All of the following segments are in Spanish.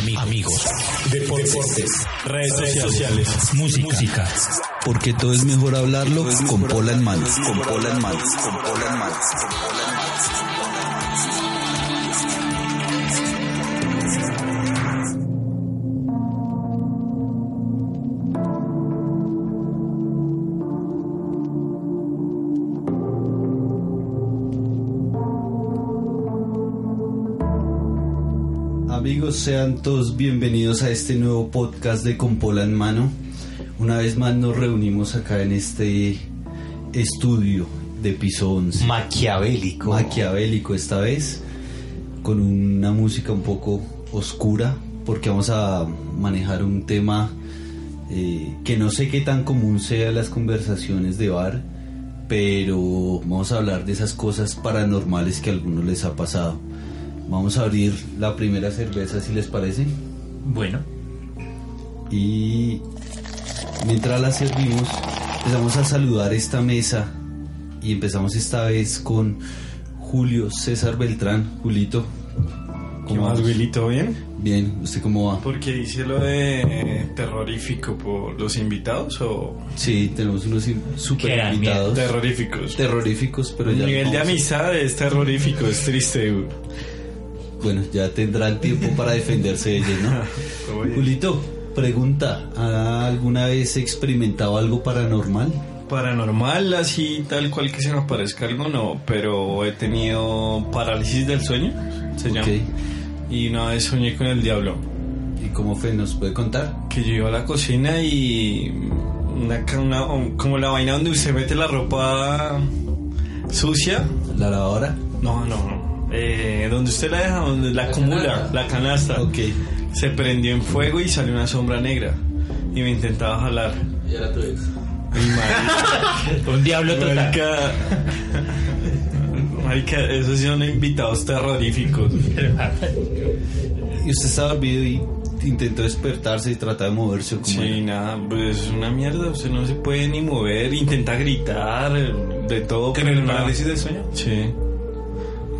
Amigos, deportes, redes sociales, música. Porque todo es mejor hablarlo con Pola en manos. Con Pola en manos. Con Pola en manos. Con Pola en manos. Amigos, sean todos bienvenidos a este nuevo podcast de Con Pola en Mano. Una vez más nos reunimos acá en este estudio de piso 11. Maquiavélico. Maquiavélico esta vez, con una música un poco oscura, porque vamos a manejar un tema eh, que no sé qué tan común sea las conversaciones de bar, pero vamos a hablar de esas cosas paranormales que a algunos les ha pasado. Vamos a abrir la primera cerveza si les parece. Bueno, Y mientras la servimos, empezamos a saludar esta mesa y empezamos esta vez con Julio César Beltrán. Julito, ¿Qué ¿cómo más? ¿Todo bien? Bien, ¿usted cómo va? Porque dice lo de eh, terrorífico por los invitados o Sí, tenemos unos in- super Qué invitados. terroríficos. Terroríficos, pero El ya nivel de amistad es terrorífico, es triste. Bueno, ya tendrán tiempo para defenderse de ellos, ¿no? Julito, pregunta, ¿ha alguna vez experimentado algo paranormal? Paranormal, así tal cual que se me aparezca algo, no, pero he tenido parálisis del sueño, se llama. Ok. Y una vez soñé con el diablo, ¿Y cómo fue? ¿Nos puede contar? que yo iba a la cocina y una, una- como la vaina donde usted mete la ropa sucia, ¿La lavadora? No, no, no. Eh, donde usted la deja, donde la acumula, la canasta. Ok. Se prendió en fuego y salió una sombra negra. Y me intentaba jalar. ¿Y era tu ex? Y marica, un diablo total. marica, marica, esos son invitados terroríficos. Y usted estaba dormido y intentó despertarse y tratar de moverse o como Sí, nada, pues es una mierda. Usted no se puede ni mover, intenta gritar, de todo. ¿Tener nada. parálisis del sueño? Sí.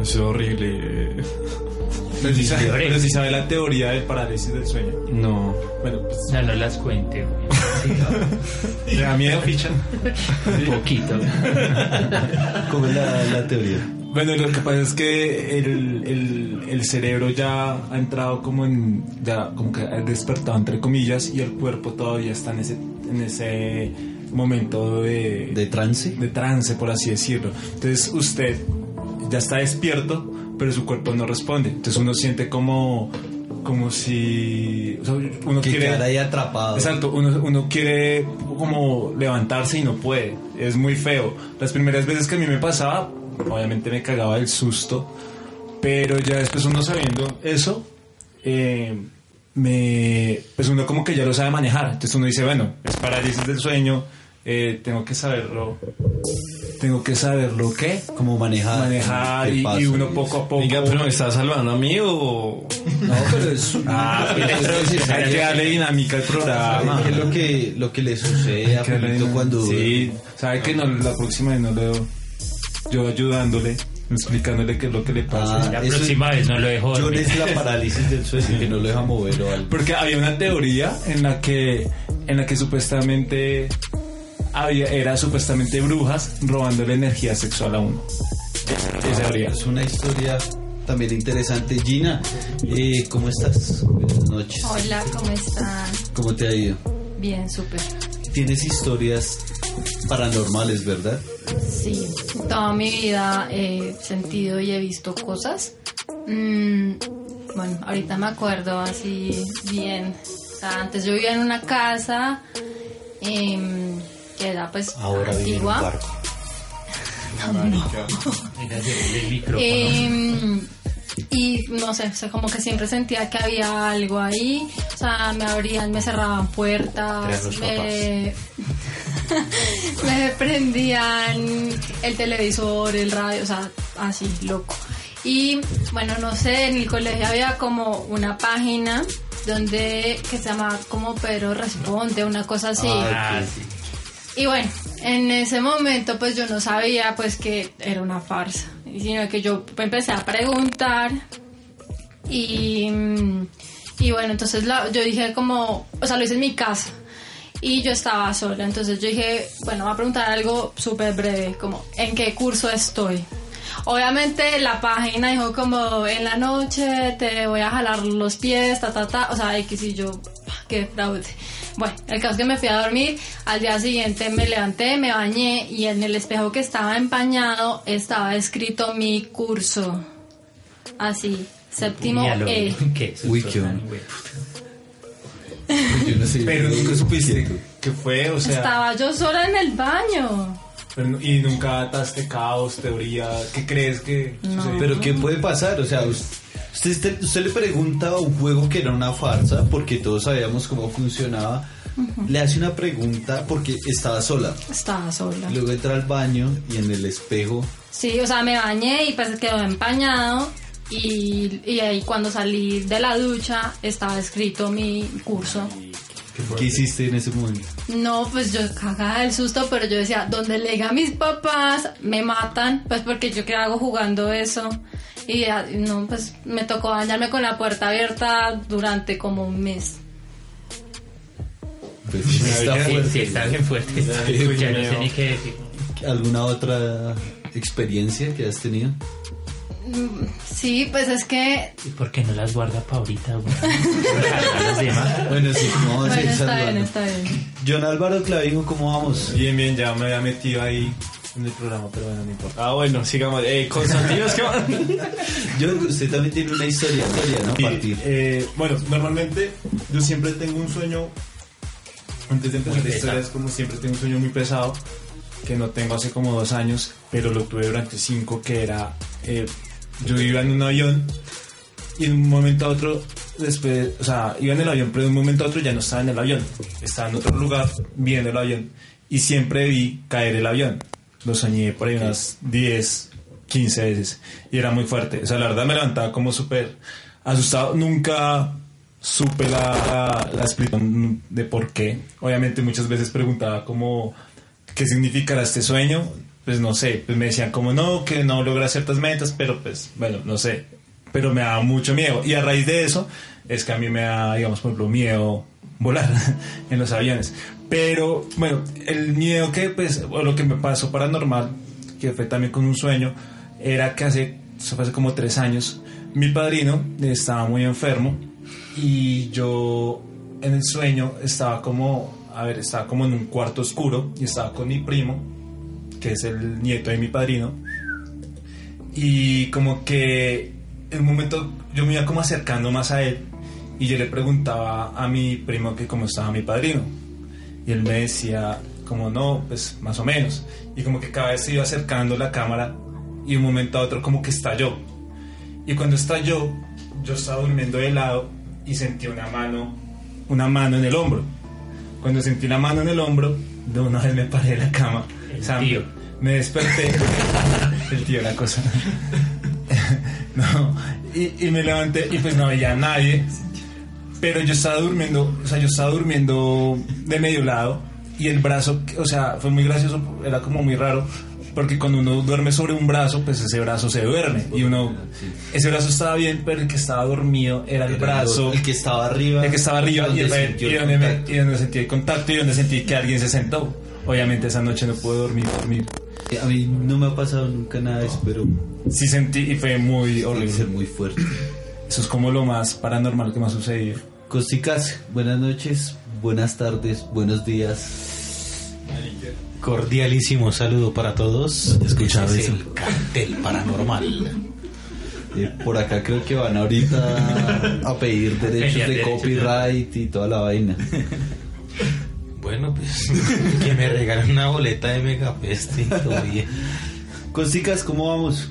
Es horrible. Pero si, sabe, Lloré. pero si sabe la teoría del parálisis del sueño. No. Bueno, pues No, no las cuente. güey. le da miedo, ficha. Un poquito. ¿Cómo es la, la teoría? Bueno, lo que pasa es que el, el, el cerebro ya ha entrado como en. Ya como que ha despertado, entre comillas, y el cuerpo todavía está en ese, en ese momento de, ¿De trance? de trance, por así decirlo. Entonces usted ya está despierto, pero su cuerpo no responde. Entonces uno siente como, como si o sea, uno Que quiere quedara ahí atrapado. Exacto, uno, uno quiere como levantarse y no puede. Es muy feo. Las primeras veces que a mí me pasaba, obviamente me cagaba el susto, pero ya después uno sabiendo eso, eh, me, pues uno como que ya lo sabe manejar. Entonces uno dice, bueno, es parálisis del sueño, eh, tengo que saberlo. Tengo que saberlo qué Como manejar. manejar ¿Qué y, uno poco a poco. Oiga, pero me está salvando a mí o. No, pero es, Ah, es hay que darle dinámica al programa. es lo que, lo que le sucede a Que le- Julito cuando... Sí, sabe que no, la próxima vez no le doy. Yo ayudándole, explicándole qué es lo que le pasa. Ah, La próxima vez no lo dejo John dormir. es la parálisis del sueño que no lo deja mover o algo. Porque había una teoría en la que, en la que supuestamente había, era supuestamente brujas robándole energía sexual a uno. Esa teoría. Es una historia también interesante. Gina, eh, ¿cómo estás? Buenas noches. Hola, ¿cómo están? ¿Cómo te ha ido? Bien, súper. Tienes historias paranormales, ¿verdad? Sí, toda mi vida he sentido y he visto cosas. Mm, bueno, ahorita me acuerdo así bien. O sea, antes yo vivía en una casa em, que era pues Ahora vive en un antigua. Em, y no sé, o sea, como que siempre sentía que había algo ahí, o sea, me abrían, me cerraban puertas, me, me prendían el televisor, el radio, o sea, así, loco. Y bueno, no sé, en el colegio había como una página donde que se llama como Pedro Responde, una cosa así. Ah, sí. Y bueno, en ese momento pues yo no sabía pues que era una farsa, sino que yo empecé a preguntar y, y bueno, entonces la- yo dije como, o sea, lo hice en mi casa y yo estaba sola, entonces yo dije, bueno, voy a preguntar algo súper breve, como, ¿en qué curso estoy? Obviamente la página dijo como en la noche te voy a jalar los pies, ta ta ta, o sea, X y yo, ah, qué fraude. Bueno, el caso es que me fui a dormir, al día siguiente me levanté, me bañé y en el espejo que estaba empañado estaba escrito mi curso. Así, séptimo E. qué Uy, qué. Yo no sé. Pero nunca supiste que fue, o sea. Estaba yo sola en el baño. pero no- y nunca ataste caos, teoría. ¿Qué crees que sucedió? Pero ¿qué puede pasar? O sea, usted, usted, usted le pregunta a un juego que era una farsa, porque todos sabíamos cómo funcionaba. Le hace una pregunta porque estaba sola. Estaba sola. Luego entra al baño y en el espejo. Sí, o sea, me bañé y pues quedó empañado. Y, y ahí cuando salí de la ducha estaba escrito mi curso. ¿Qué hiciste en ese momento? No, pues yo cagaba del susto, pero yo decía, donde le diga a mis papás, me matan, pues porque yo qué hago jugando eso. Y ya, no, pues me tocó bañarme con la puerta abierta durante como un mes. Pues está Sí, fuerte. sí, está bien fuerte. Ya, Ya no sé ni qué decir. ¿Alguna otra experiencia que has tenido? Sí, pues es que, ¿Y por qué no las guarda para ahorita, demás. Bueno, sí, vamos a bueno, seguir está bien, está bien. John Álvaro Clavijo, ¿cómo vamos? Bien, bien, ya me había metido ahí en el programa, pero bueno, no importa. Ah, bueno, sigamos. Eh, Constantinos, ¿qué va? John, usted también tiene una historia, historia ¿no? Sí, Partir. eh, bueno, normalmente yo siempre tengo un sueño, antes de empezar la historia, es como siempre tengo un sueño muy pesado, que no tengo hace como dos años, pero lo tuve durante cinco, que era, eh, yo iba en un avión y en un momento a otro, después, o sea, iba en el avión, pero de un momento a otro ya no estaba en el avión, estaba en otro lugar viendo el avión y siempre vi caer el avión. Lo soñé por ahí unas 10, 15 veces y era muy fuerte. O sea, la verdad me levantaba como súper asustado. Nunca supe la, la, la explicación de por qué. Obviamente muchas veces preguntaba como qué significará este sueño. Pues no sé, pues me decían como no, que no logra ciertas metas, pero pues bueno, no sé. Pero me daba mucho miedo. Y a raíz de eso es que a mí me da, digamos, por ejemplo, miedo volar en los aviones. Pero bueno, el miedo que pues, o lo que me pasó paranormal, que fue también con un sueño, era que hace, hace como tres años, mi padrino estaba muy enfermo y yo en el sueño estaba como, a ver, estaba como en un cuarto oscuro y estaba con mi primo, que es el nieto de mi padrino, y como que en un momento yo me iba como acercando más a él y yo le preguntaba a mi primo que cómo estaba mi padrino. Y él me decía como no, pues más o menos. Y como que cada vez se iba acercando la cámara y de un momento a otro como que estalló. Y cuando estalló yo estaba durmiendo de lado y sentí una mano una mano en el hombro. Cuando sentí la mano en el hombro de una vez me paré de la cama. El tío. me desperté. El tío la cosa. No y, y me levanté y pues no había nadie pero yo estaba durmiendo o sea yo estaba durmiendo de medio lado y el brazo o sea fue muy gracioso era como muy raro porque cuando uno duerme sobre un brazo pues ese brazo se duerme y uno ese brazo estaba bien pero el que estaba dormido era el brazo El que estaba arriba. el que estaba arriba y, donde y donde, me- y donde sentí el contacto y donde sentí que alguien se sentó. Obviamente esa noche no pude dormir, dormir. A mí no me ha pasado nunca nada de eso, pero Sí sentí y fue muy horrible. ser muy fuerte. Eso es como lo más paranormal que me ha sucedido. Costicas, buenas noches, buenas tardes, buenos días. Cordialísimo saludo para todos. Escuchaba Ese es eso. el cartel paranormal. Eh, por acá creo que van ahorita a pedir derechos de copyright y toda la vaina. Bueno, pues que me regalen una boleta de Megapest y todo bien. Costicas, ¿cómo vamos?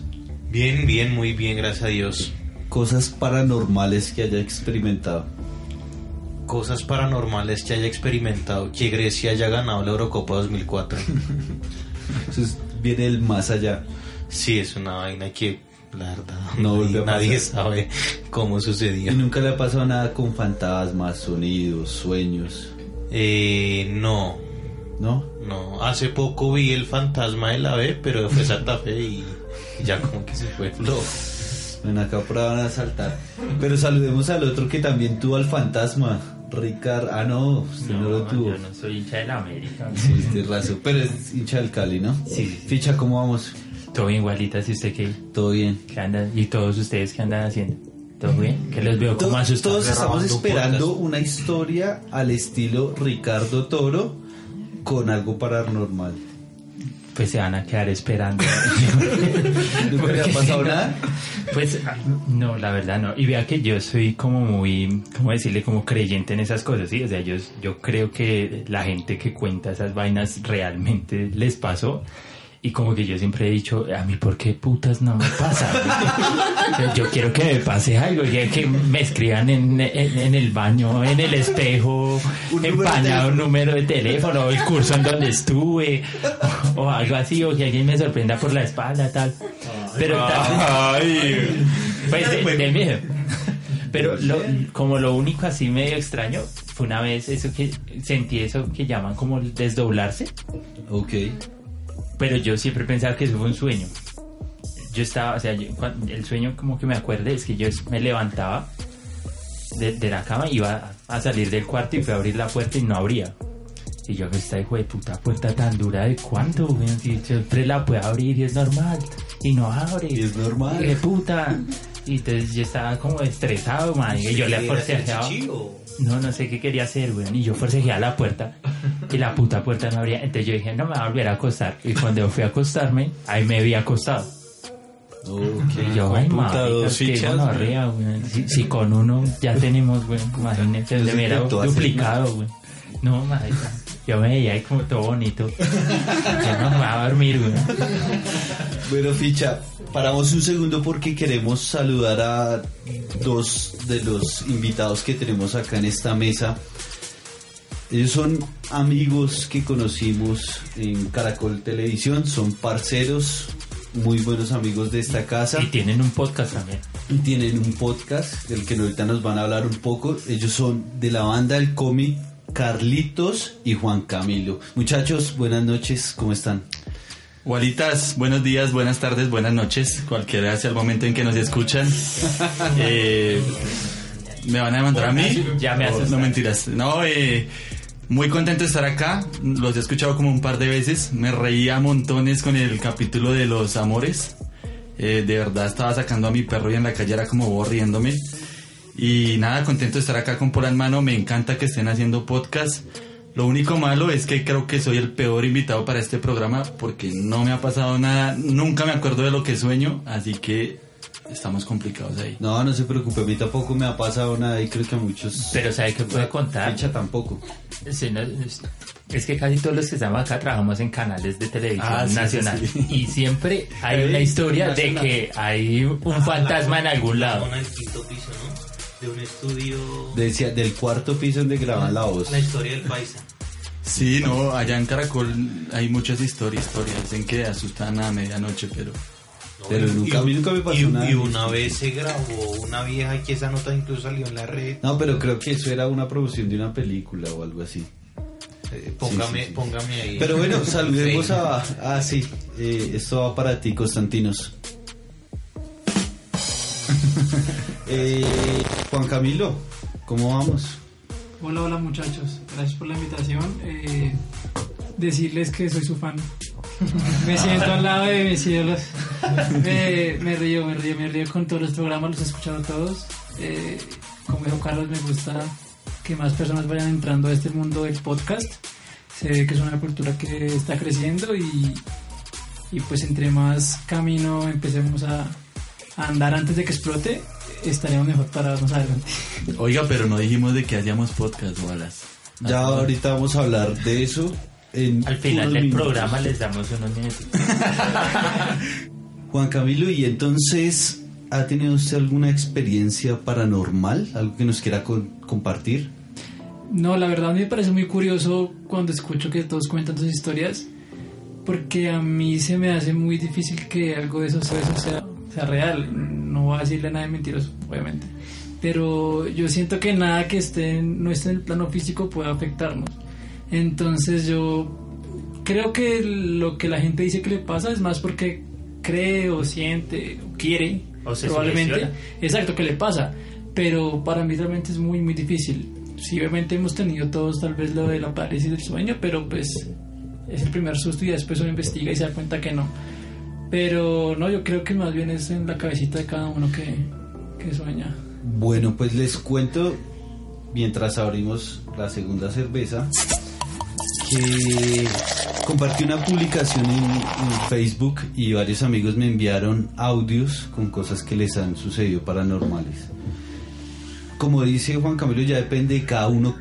Bien, bien, muy bien, gracias a Dios. Cosas paranormales que haya experimentado. Cosas paranormales que haya experimentado. Que Grecia haya ganado la Eurocopa 2004. Entonces viene el más allá. Sí, es una vaina que, la verdad, No nadie, nadie sabe cómo sucedió. Y nunca le ha pasado nada con fantasmas, sonidos, sueños, Eh, no, ¿no? no. Hace poco vi el fantasma de la B, pero fue Santa Fe y ya como que se fue. No. Bueno, acá por van a saltar. Pero saludemos al otro que también tuvo al fantasma. Ricardo. Ah, no, usted no, lo tuvo. yo no soy hincha de la América. Sí, este raso. Pero es hincha del Cali, ¿no? Sí. Ficha, ¿cómo vamos? Todo bien, igualita, si usted qué, Todo bien. qué anda, y todos ustedes qué andan haciendo. ¿Todo bien? Que los veo como asustados. todos estamos esperando una historia al estilo Ricardo Toro con algo paranormal. Pues se van a quedar esperando. ¿Nunca ha pasado nada? Pues no, la verdad no. Y vea que yo soy como muy, ¿cómo decirle? Como creyente en esas cosas, ¿sí? O sea, yo, yo creo que la gente que cuenta esas vainas realmente les pasó. Y como que yo siempre he dicho, a mí, ¿por qué putas no me pasa? Yo quiero que me pase algo, que, que me escriban en, en, en el baño, en el espejo, empañado un número de teléfono, el curso en donde estuve, o, o algo así, o que alguien me sorprenda por la espalda, tal. Pero tal- Ay, pues de, de miedo. Pero lo- como lo único así medio extraño fue una vez eso que sentí eso que llaman como el desdoblarse, Ok. Pero yo siempre pensaba que eso fue un sueño. Yo estaba, o sea, yo- el sueño como que me acuerde es que yo me levantaba de, de la cama, iba a salir del cuarto y fui a abrir la puerta y no abría. Y yo, esta hijo de puta puerta tan dura de cuánto? Si siempre la puedo abrir y es normal. Y no abre. Y es normal. De puta. Y entonces yo estaba como estresado, man. Y yo le forcejeaba. No, no sé qué quería hacer, weón. Y yo forcejeaba la puerta. Y la puta puerta no abría. Entonces yo dije, no me voy a volver a acostar. Y cuando fui a acostarme, ahí me había acostado. Y yo, ay, puta, dos fichas, gonorrea, weón. Si, si con uno ya tenemos, weón, imagínate, Yo le hubiera duplicado, weón. No, marica. Yo me veía ahí como todo bonito. Yo no me voy a dormir, weón. Bueno, ficha, paramos un segundo porque queremos saludar a dos de los invitados que tenemos acá en esta mesa. Ellos son amigos que conocimos en Caracol Televisión, son parceros, muy buenos amigos de esta casa Y tienen un podcast también. y tienen un podcast del que ahorita nos van a hablar un poco. Ellos son de la banda del cómic Carlitos y Juan Camilo. Muchachos, buenas noches, ¿cómo están? Gualitas, buenos días, buenas tardes, buenas noches, cualquiera sea el momento en que nos escuchan. Eh, ¿Me van a demandar a mí? Ya me asustaste. No mentiras. No, eh, muy contento de estar acá. Los he escuchado como un par de veces. Me reía montones con el capítulo de los amores. Eh, de verdad estaba sacando a mi perro y en la calle era como vos riéndome. Y nada, contento de estar acá con Pola en mano. Me encanta que estén haciendo podcast. Lo único malo es que creo que soy el peor invitado para este programa porque no me ha pasado nada. Nunca me acuerdo de lo que sueño. Así que estamos complicados ahí. No, no se preocupe, a mí tampoco me ha pasado nada y creo que a muchos... Pero ¿sabe qué puede contar? Ficha tampoco. Sí, no, es- es que casi todos los que estamos acá trabajamos en canales de televisión Ah, sí, nacional. sí, sí. Y siempre hay una historia de que hay un fantasma en algún lado. En el quinto piso, ¿no? De un estudio. Decía, del cuarto piso donde graban la voz. La historia del paisa. Sí, no, allá en Caracol hay muchas historias, historias en que asustan a medianoche, pero Pero nunca- a mí nunca me pasó y, nada. Y una vez se grabó una vieja que esa nota incluso salió en la red. No, pero creo que eso era una producción de una película o algo así. Eh, póngame, Sí, sí, sí. póngame ahí. Pero bueno, saludemos Sí. a... Ah, sí, eh, esto va para ti, Constantinos. Eh, Juan Camilo, ¿cómo vamos? Hola, hola muchachos, gracias por la invitación. Eh, decirles que soy su fan. Me siento al lado de mis ídolos. Me, me río, me río, me río con todos los programas, los he escuchado todos. Eh, como dijo Carlos, me gusta que más personas vayan entrando a este mundo del podcast. Sé que es una cultura que está creciendo y, y pues entre más camino empecemos a, a andar antes de que explote, estaremos mejor parados más adelante. Oiga, pero no dijimos de que hacíamos podcast, Wallace. Ya ahorita vamos a hablar de eso. En Al final del minutos. programa les damos unos minutos. Juan Camilo, y entonces ¿ha tenido usted alguna experiencia paranormal? ¿Algo que nos quiera con- compartir? No, la verdad me parece muy curioso cuando escucho que todos cuentan sus historias, porque a mí se me hace muy difícil que algo de eso, de eso sea, sea real. No voy a decirle nada de mentiroso, obviamente. Pero yo siento que nada que esté en- no esté en el plano físico puede afectarnos. Entonces yo creo que lo que la gente dice que le pasa es más porque cree o siente o quiere O se probablemente sugestiona. exacto que le pasa pero para mí realmente es muy muy difícil sí obviamente hemos tenido todos tal vez lo de la parálisis del sueño pero pues es el primer susto y después uno investiga y se da cuenta que no pero no yo creo que más bien es en la cabecita de cada uno que, que sueña Bueno, pues les cuento, mientras abrimos la segunda cerveza, que compartí una publicación en, Facebook y varios amigos me enviaron audios con cosas que les han sucedido paranormales. Como dice Juan Camilo, ya depende de cada uno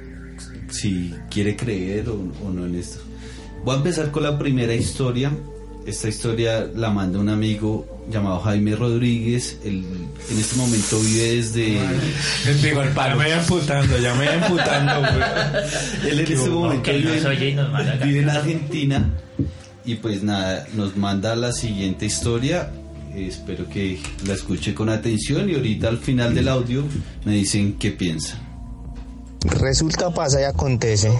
si quiere creer o, o no en esto. Voy a empezar con la primera historia. Esta historia la manda un amigo llamado Jaime Rodríguez. Él en este momento vive desde... El palo. Ya me voy emputando, ya me voy emputando, güey. Él en este momento vive, vive en Argentina y pues nada, nos manda la siguiente historia. Espero que la escuche con atención y ahorita al final del audio me dicen qué piensan. Resulta, pasa y acontece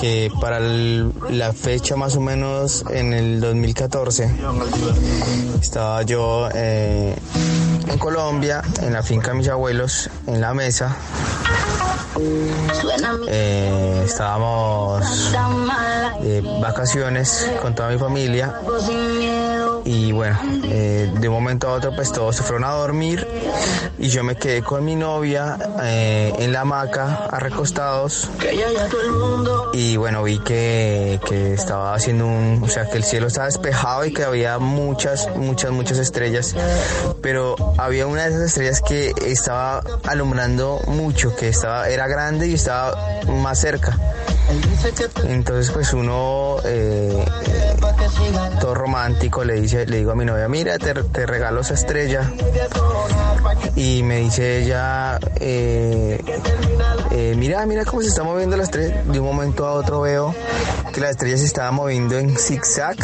que para el- la fecha más o menos en el 2014 estaba yo eh, en Colombia, en la finca de mis abuelos, en la mesa. Eh, estábamos de vacaciones con toda mi familia y bueno, eh, de un momento a otro pues todos se fueron a dormir y yo me quedé con mi novia eh, en la hamaca recostados y bueno vi que, que estaba haciendo un, o sea que el cielo estaba despejado y que había muchas, muchas, muchas estrellas pero había una de esas estrellas que estaba alumbrando mucho, que estaba, era grande y estaba más cerca. Entonces pues uno eh, todo romántico le dice, le digo a mi novia, mira, te, regalo esa estrella. Y me dice ella, eh, eh, mira, mira cómo se está moviendo la estrella. De un momento a otro veo que la estrella se estaba moviendo en zigzag.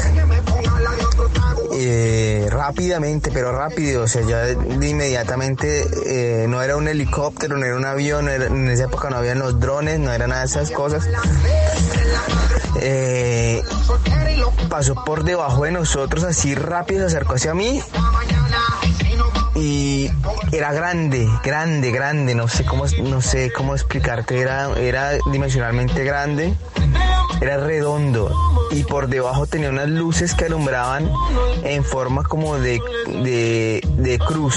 Eh, rápidamente, pero rápido, o sea, ya de, inmediatamente eh, no era un helicóptero, no era un avión, en esa época no habían los drones, no era nada de esas cosas. Pasó por debajo de nosotros así rápido, se acercó hacia mí. Y era grande, grande, grande, no sé cómo, no sé cómo explicarte, era, era dimensionalmente grande, era redondo. Y por debajo tenía unas luces que alumbraban en forma como de, de, de cruz.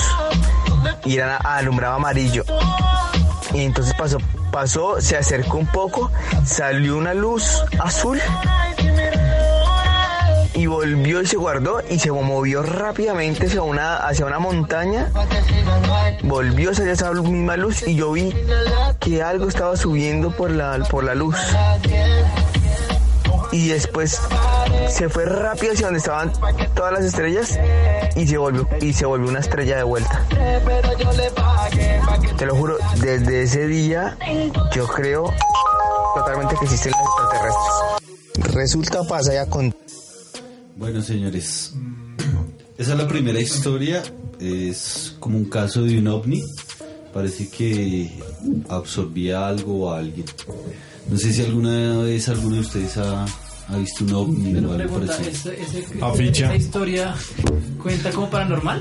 Y era, alumbraba amarillo. Y entonces pasó, pasó, se acercó un poco, salió una luz azul volvió y se guardó y se movió rápidamente hacia una, hacia una montaña. Volvió hacia esa misma luz y yo vi que algo estaba subiendo por la, por la luz. Y después se fue rápido hacia donde estaban todas las estrellas y se volvió, y se volvió una estrella de vuelta. Te lo juro, desde ese día yo creo totalmente que existen los extraterrestres. Resulta, pasa ya con Bueno, señores, esa es la primera historia. Es como un caso de un ovni. Parece que absorbía algo o a alguien. No sé si alguna vez alguno de ustedes ha, ha visto un ovni Pero o algo pregunta, parecido. ¿ese- ese- Aficha. ¿esa historia cuenta como paranormal?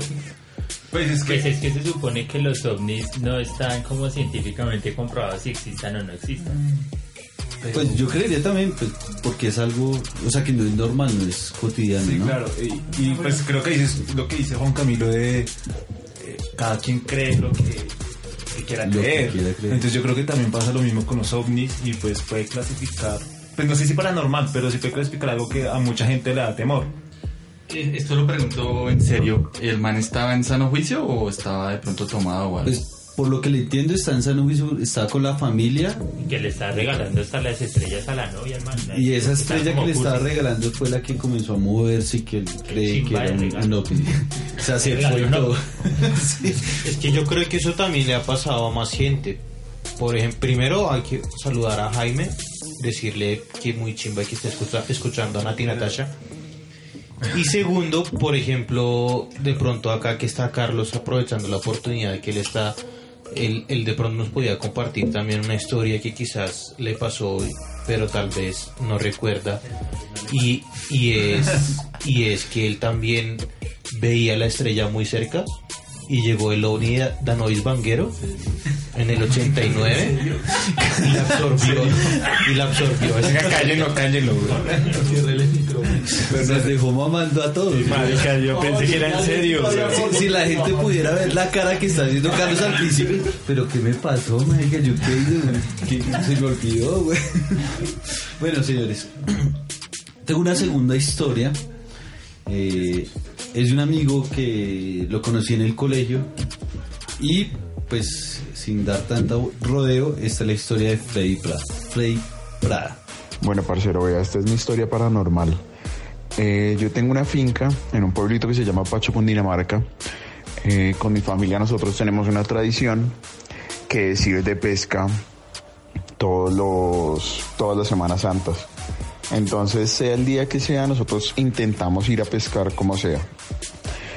Pues es, que, es que se supone que los ovnis no están como científicamente comprobados si existan o no existan. Pues yo creería también, pues, porque es algo, o sea, que no es normal, no es cotidiano, Sí, ¿no? claro. Y, y, pues creo que dices lo que dice Juan Camilo de eh, cada quien cree lo que, que quiera Lo que creer. quiera creer. Entonces yo creo que también pasa lo mismo con los ovnis y pues puede clasificar, pues no sé si paranormal, pero sí puede clasificar algo que a mucha gente le da temor. Eh, Esto lo pregunto en serio. ¿El man estaba en sano juicio o estaba de pronto tomado o algo? Pues por lo que le entiendo, está en San Luis, está con la familia. Y que le está regalando hasta las estrellas a la novia, hermano. Y esa Está estrella que le estaba regalando fue la que comenzó a moverse y que él cree que era un, ovni. O sea, se fue y no. todo. Es que yo creo que eso también le ha pasado a más gente. Por ejemplo, primero hay que saludar a Jaime, decirle que muy chimba que escucha- escuchando a Nati Natasha. Y segundo, por ejemplo, de pronto acá que está Carlos aprovechando la oportunidad de que él está, él, él de pronto nos podía compartir también una historia que quizás le pasó hoy, pero tal vez no recuerda. Y, y, es, y es que él también veía la estrella muy cerca y llegó el ovni de Danois Vanguero en el 89 y la absorbió y la absorbió cállelo, güey. Pero nos dejó mamando a todos. Marica, yo pensé que era en serio. si la gente pudiera ver la cara que está haciendo Carlos al principio, pero ¿qué me pasó, marica? Yo qué hice, ¿Qué- se me olvidó, güey. Bueno, señores, tengo una segunda historia. Eh, es de un amigo que lo conocí en el colegio y, pues, sin dar tanto rodeo, esta es la historia de Freddy Prada. Freddy Prada. Bueno, parcero, vea, esta es mi historia paranormal. Eh, yo tengo una finca en un pueblito que se llama Pacho, Cundinamarca. Eh, con mi familia nosotros tenemos una tradición que es ir de pesca todos los, todas las Semanas Santas. Entonces, sea el día que sea, nosotros intentamos ir a pescar como sea.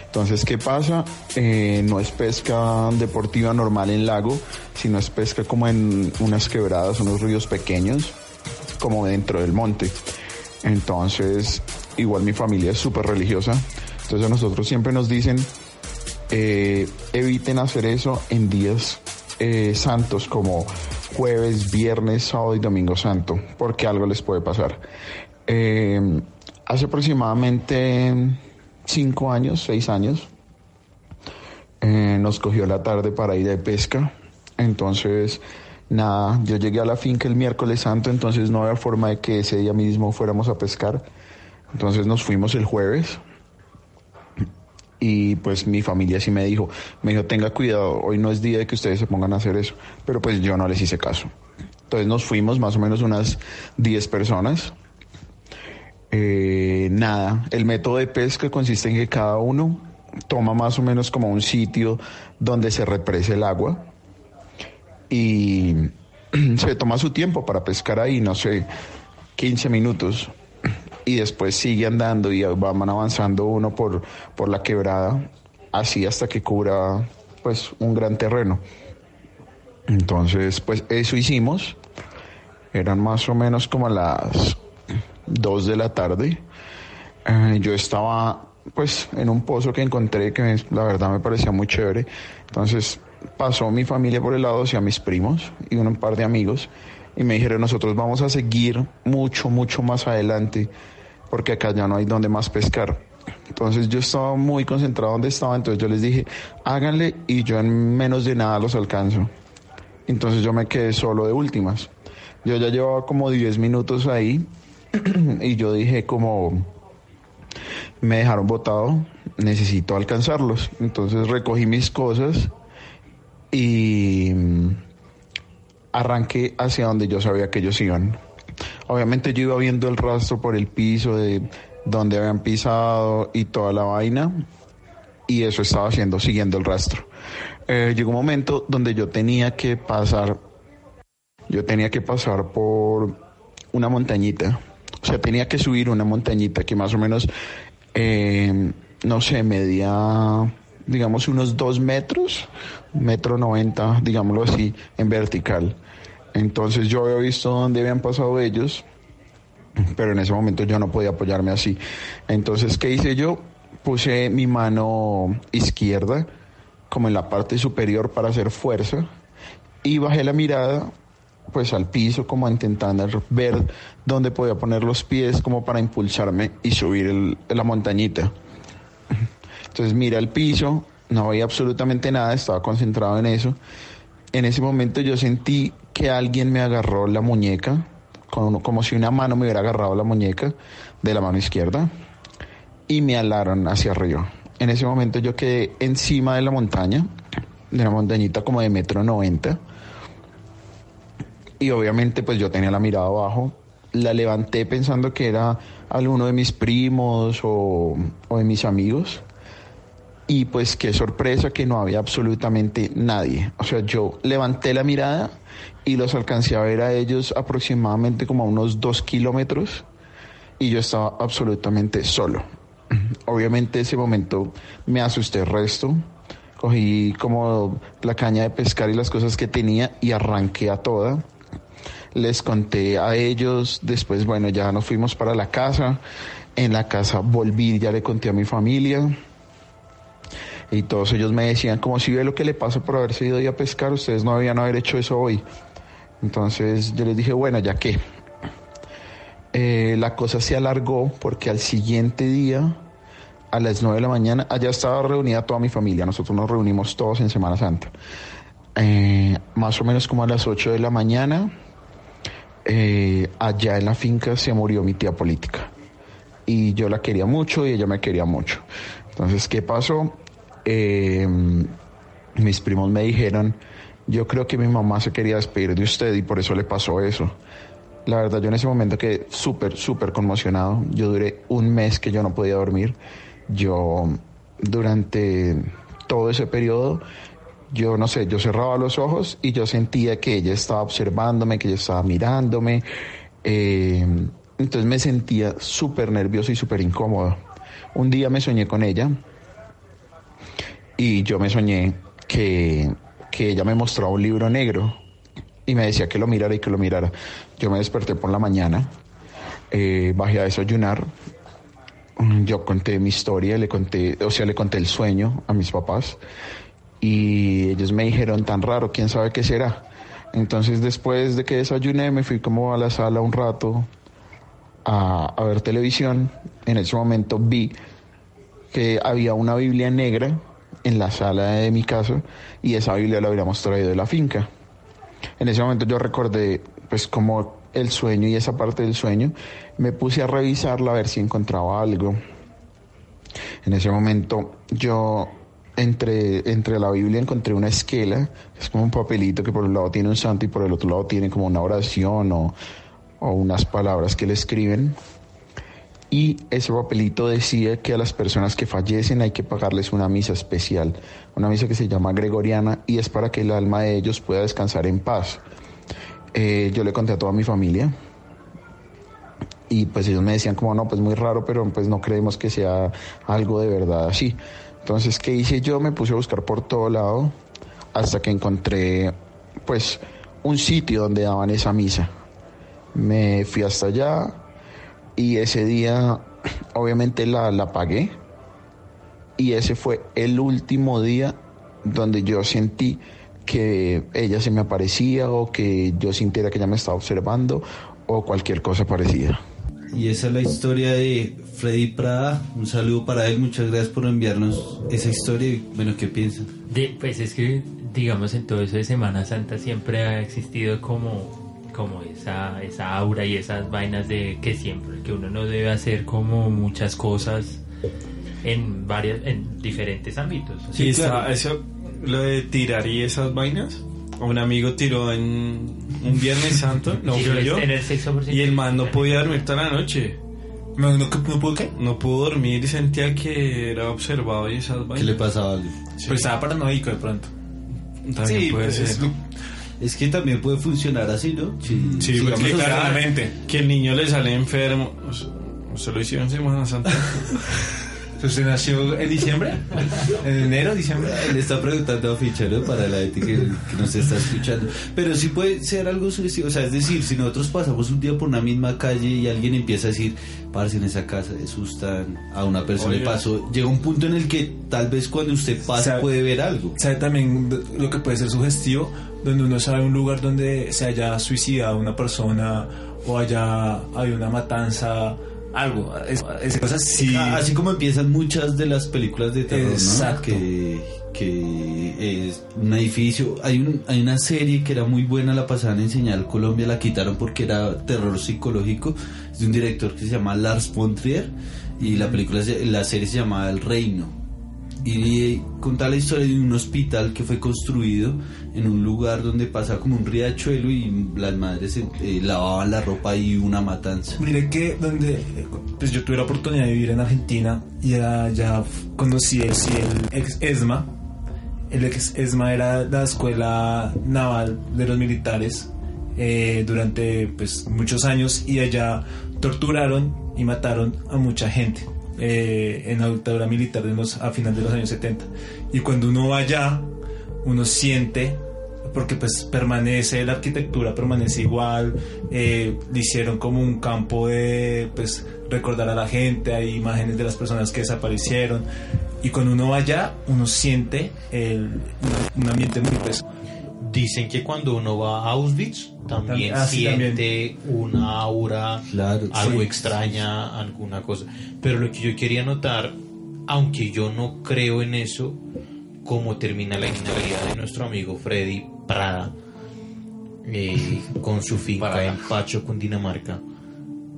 Entonces, ¿qué pasa? Eh, no es pesca deportiva normal en lago, sino es pesca como en unas quebradas, unos ríos pequeños, como dentro del monte. Entonces, igual mi familia es súper religiosa. Entonces a nosotros siempre nos dicen, eh, eviten hacer eso en días eh, santos como jueves, viernes, sábado y domingo santo, porque algo les puede pasar. Eh, hace aproximadamente cinco años, seis años, eh, nos cogió la tarde para ir de pesca. Entonces, nada, yo llegué a la finca el miércoles santo, entonces no había forma de que ese día mismo fuéramos a pescar. Entonces nos fuimos el jueves y pues mi familia sí me dijo, me dijo, tenga cuidado, hoy no es día de que ustedes se pongan a hacer eso, pero pues yo no les hice caso. Entonces nos fuimos más o menos unas 10 personas. Eh, nada, el método de pesca consiste en que cada uno toma más o menos como un sitio donde se represe el agua y se toma su tiempo para pescar ahí, no sé, 15 minutos y después sigue andando y van avanzando uno por, por la quebrada, así hasta que cubra pues un gran terreno. Entonces, pues eso hicimos. Eran más o menos como las 2 de la tarde. Eh, yo estaba pues en un pozo que encontré que la verdad me parecía muy chévere. Entonces pasó mi familia por el lado hacia mis primos y un par de amigos y me dijeron nosotros vamos a seguir mucho, mucho más adelante porque acá ya no hay donde más pescar. Entonces yo estaba muy concentrado donde estaba, entonces yo les dije, háganle y yo en menos de nada los alcanzo. Entonces yo me quedé solo de últimas. Yo ya llevaba como 10 minutos ahí y yo dije como, me dejaron botado, necesito alcanzarlos. Entonces recogí mis cosas y arranqué hacia donde yo sabía que ellos iban. Obviamente yo iba viendo el rastro por el piso de donde habían pisado y toda la vaina y eso estaba haciendo, siguiendo el rastro. Eh, llegó un momento donde yo tenía que pasar, yo tenía que pasar por una montañita, o sea, tenía que subir una montañita que más o menos, eh, no sé, medía, digamos, unos dos metros, metro noventa, digámoslo así, en vertical. Entonces yo había visto dónde habían pasado ellos, pero en ese momento yo no podía apoyarme así. Entonces, ¿qué hice yo? Puse mi mano izquierda como en la parte superior para hacer fuerza y bajé la mirada pues al piso como intentando ver dónde podía poner los pies como para impulsarme y subir la montañita. Entonces miré al piso, no veía absolutamente nada, estaba concentrado en eso. En ese momento yo sentí que alguien me agarró la muñeca, como, si una mano me hubiera agarrado la muñeca de la mano izquierda y me alaron hacia arriba. En ese momento yo quedé encima de la montaña de una montañita como de metro noventa. Y obviamente pues yo tenía la mirada abajo. La levanté pensando que era alguno de mis primos o de mis amigos. Y pues qué sorpresa que no había absolutamente nadie. O sea, yo levanté la mirada y los alcancé a ver a ellos aproximadamente como a unos dos kilómetros y yo estaba absolutamente solo. Obviamente ese momento me asusté el resto. Cogí como la caña de pescar y las cosas que tenía y arranqué a toda. Les conté a ellos, después bueno, ya nos fuimos para la casa. En la casa volví, ya le conté a mi familia. Y todos ellos me decían, como si ve lo que le pasa por haberse ido hoy a pescar, ustedes no habían haber hecho eso hoy. Entonces yo les dije, bueno, ya que la cosa se alargó porque al siguiente día, a las 9 de la mañana, allá estaba reunida toda mi familia, nosotros nos reunimos todos en Semana Santa. Eh, más o menos como a las 8 de la mañana, eh, allá en la finca se murió mi tía política. Y yo la quería mucho y ella me quería mucho. Entonces, ¿qué pasó? Eh, mis primos me dijeron, yo creo que mi mamá se quería despedir de usted y por eso le pasó eso. La verdad, yo en ese momento quedé súper, súper conmocionado. Yo duré un mes que yo no podía dormir. Yo, durante todo ese periodo, yo no sé, yo cerraba los ojos y yo sentía que ella estaba observándome, que ella estaba mirándome. Eh, entonces me sentía súper nervioso y súper incómodo. Un día me soñé con ella y yo me soñé que, que ella me mostraba un libro negro y me decía que lo mirara y que lo mirara. Yo me desperté por la mañana, eh, bajé a desayunar, yo conté mi historia, le conté, o sea, le conté el sueño a mis papás y ellos me dijeron tan raro, quién sabe qué será. Entonces después de que desayuné me fui como a la sala un rato a, a ver televisión. En ese momento vi que había una Biblia negra en la sala de mi casa y esa Biblia la habíamos traído de la finca. En ese momento yo recordé pues como el sueño y esa parte del sueño, me puse a revisarla a ver si encontraba algo. En ese momento yo entre, entre la Biblia encontré una esquela, es como un papelito que por un lado tiene un santo y por el otro lado tiene como una oración o, o unas palabras que le escriben. Y ese papelito decía que a las personas que fallecen hay que pagarles una misa especial, una misa que se llama gregoriana y es para que el alma de ellos pueda descansar en paz. Eh, yo le conté a toda mi familia y pues ellos me decían como no, pues muy raro, pero pues no creemos que sea algo de verdad así. Entonces, ¿qué hice yo? Me puse a buscar por todo lado hasta que encontré pues un sitio donde daban esa misa. Me fui hasta allá y ese día obviamente la, la pagué y ese fue el último día donde yo sentí que ella se me aparecía o que yo sintiera que ella me estaba observando o cualquier cosa parecida. Y esa es la historia de Freddy Prada. Un saludo para él. Muchas gracias por enviarnos esa historia. Y bueno, ¿qué piensan? De, pues es que, digamos, en todo eso de Semana Santa siempre ha existido como, como esa, esa aura y esas vainas de que siempre, que uno no debe hacer como muchas cosas en varias, en diferentes ámbitos. Sí, está, eso, lo de tirar y esas vainas. Un amigo tiró en un Viernes Santo, no Tiró fui yo, en el y el man no podía dormir toda la noche. No, no, ¿No pudo qué? No pudo dormir y sentía que era observado y esas vainas. ¿Qué le pasaba a alguien? Pues estaba paranoico de pronto. También Sí, puede pues, ser. es, es que también puede funcionar así, ¿no? Si- Sí, sigamos porque claramente que el niño le sale enfermo. O sea, ¿Se lo hicieron en Semana Santa? ¿Usted nació en diciembre? ¿En enero, diciembre? Le está preguntando a Ficha, ¿no? Para la gente que, que nos está escuchando. Pero sí puede ser algo sugestivo. O sea, es decir, si nosotros pasamos un día por una misma calle y alguien empieza a decir, parce, en esa casa asustan a una persona, le pasó. Llega un punto en el que tal vez cuando usted pasa Sabe- puede ver algo. ¿Sabe también lo que puede ser sugestivo? Donde uno sabe un lugar donde se haya suicidado una persona o haya hay una matanza, algo. Es, es cosas sí. Así como empiezan muchas de las películas de terror, Exacto. ¿no? Que, que es un edificio. Hay, un, hay una serie que era muy buena, la pasaban en Señal Colombia, la quitaron porque era terror psicológico. Es de un director que se llama Lars von Trier y la película, la serie se llama El Reino. Y contar la historia de un hospital que fue construido en un lugar donde pasa como un riachuelo y las madres eh, lavaban la ropa y una matanza. Mire que donde pues yo tuve la oportunidad de vivir en Argentina y allá conocí el, el ex ESMA. El ex ESMA era la escuela naval de los militares eh, durante pues muchos años y allá torturaron y mataron a mucha gente eh, en la dictadura militar de los, a final de los años 70. Y cuando uno va allá, uno siente, porque pues permanece, la arquitectura permanece igual, eh, hicieron como un campo de pues recordar a la gente, hay imágenes de las personas que desaparecieron. Y cuando uno va allá, uno siente el, un ambiente muy peso. Dicen que cuando uno va a Auschwitz también Ah, sí, siente una aura, Claro, algo sí. extraña, alguna cosa. Pero lo que yo quería notar, aunque yo no creo en eso, cómo termina la historia de nuestro amigo Freddy Prada eh, con su finca en Pacho, Cundinamarca.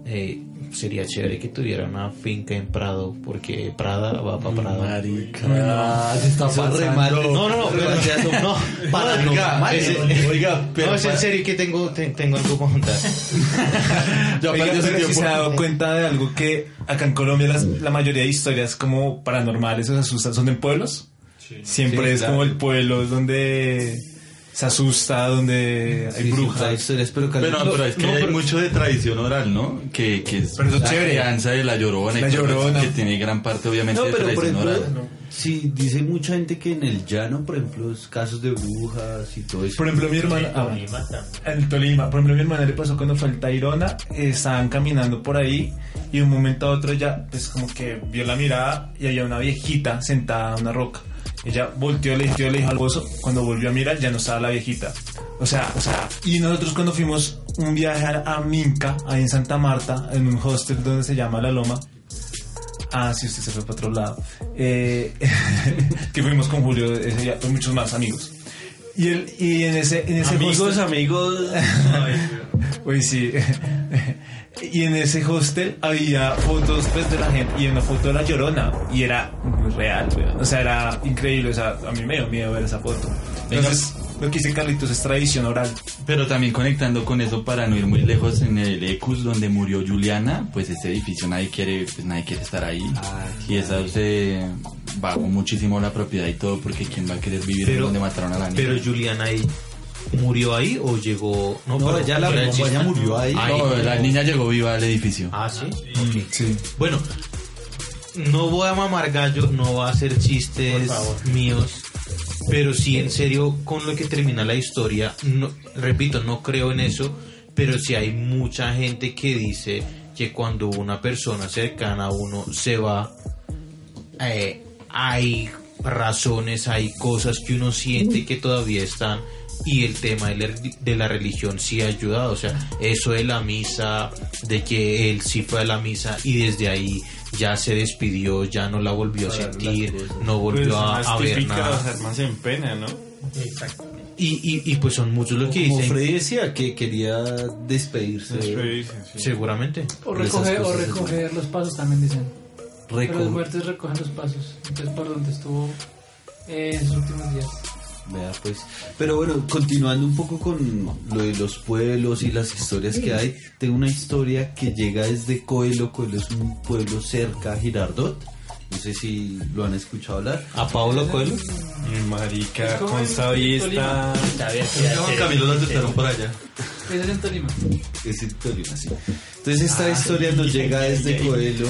Eh, sería chévere que tuviera una finca en Prado, porque Prada va para Prado. Ah, se está es pasando. No, no, no, pero no, no, para no, Oiga, es- oiga, pero no, es en para- serio que tengo, te- tengo algo que contar. Yo Oiga, pero si tiempo- se ha dado cuenta de algo que acá en Colombia las- la mayoría de historias como paranormales o se asustan son en pueblos. Siempre Sí, es claro. como el pueblo donde se asusta, donde hay Sí, sí, brujas. hay historias, pero, Pero, pero es que no, hay pero- mucho de tradición oral, ¿no? Que, que es Pero la chévere. crianza de la llorona. La Llorona. Que tiene gran parte, obviamente, No, de pero por tradición ejemplo, oral. sí, dice mucha gente que en el llano, por ejemplo, es casos de brujas y todo eso. Por ejemplo, mi hermana. ah, en Tolima. Por ejemplo, a mi hermana le pasó cuando fue al Tairona. eh, estaban caminando por ahí y de un momento a otro ella, pues como que vio la mirada y había una viejita sentada en una roca. Ella volteó, le dio, le dijo al gozo. Cuando volvió a mirar, ya no estaba la viejita. O sea, o sea. Y nosotros cuando fuimos un viaje a, Minca, ahí en Santa Marta, en un hostel donde se llama La Loma. Ah, sí, usted se fue para otro lado. Eh, que fuimos con Julio ese día, con muchos más amigos. Y, el, y en ese, en ese hostel- amigos. Uy, sí. y en ese hostel había fotos pues, de la gente y una foto de la llorona. Y era real, weón. O sea, era increíble. O sea, a mí me dio miedo ver esa foto. Entonces, lo que dice Carlitos es tradición oral. Pero también conectando con eso para no ir muy lejos en el Ecus donde murió Juliana, pues ese edificio nadie quiere, pues nadie quiere estar ahí. y esa se bajó muchísimo la propiedad y todo porque quién va a querer vivir Pero- donde mataron a la niña. Pero Juliana ahí murió ahí o llegó. No, pero ella la- ella chiste. murió ahí. no, la niña llegó viva al edificio. Ah, sí. Sí. Bueno, no voy a mamar gallo, no voy a hacer chistes míos, pero sí, en serio, con lo que termina la historia, no, repito, no creo en eso, pero sí hay mucha gente que dice que cuando una persona cercana a uno se va, eh, hay razones, hay cosas que uno siente que todavía están y el tema de la, religión sí ha ayudado, o sea, eso de la misa, de que él sí fue a la misa y desde ahí ya se despidió, ya no la volvió a sentir, no volvió Pues, a, más a ver nada. las armas en pena, ¿no? Y, y, y pues son muchos los que Como dicen, Freddy decía que quería despedirse. seguramente. O Por esas recoger, o recoger los pasos también dicen. Pero los muertos recogen los pasos. Entonces, por donde estuvo eh, en sus últimos días. Vea, pues. Pero bueno, continuando un poco con lo de los pueblos y las historias que hay, tengo una historia que llega desde Coelho. Coelho es un pueblo cerca a Girardot. No sé si lo han escuchado hablar. A Pablo Coelho. Marica, Es como con en Sabi Tolima. está. Juan Camilo lo aceptaron por allá. Es en Tolima. Es en Tolima, sí. Entonces esta historia nos llega desde Coelho,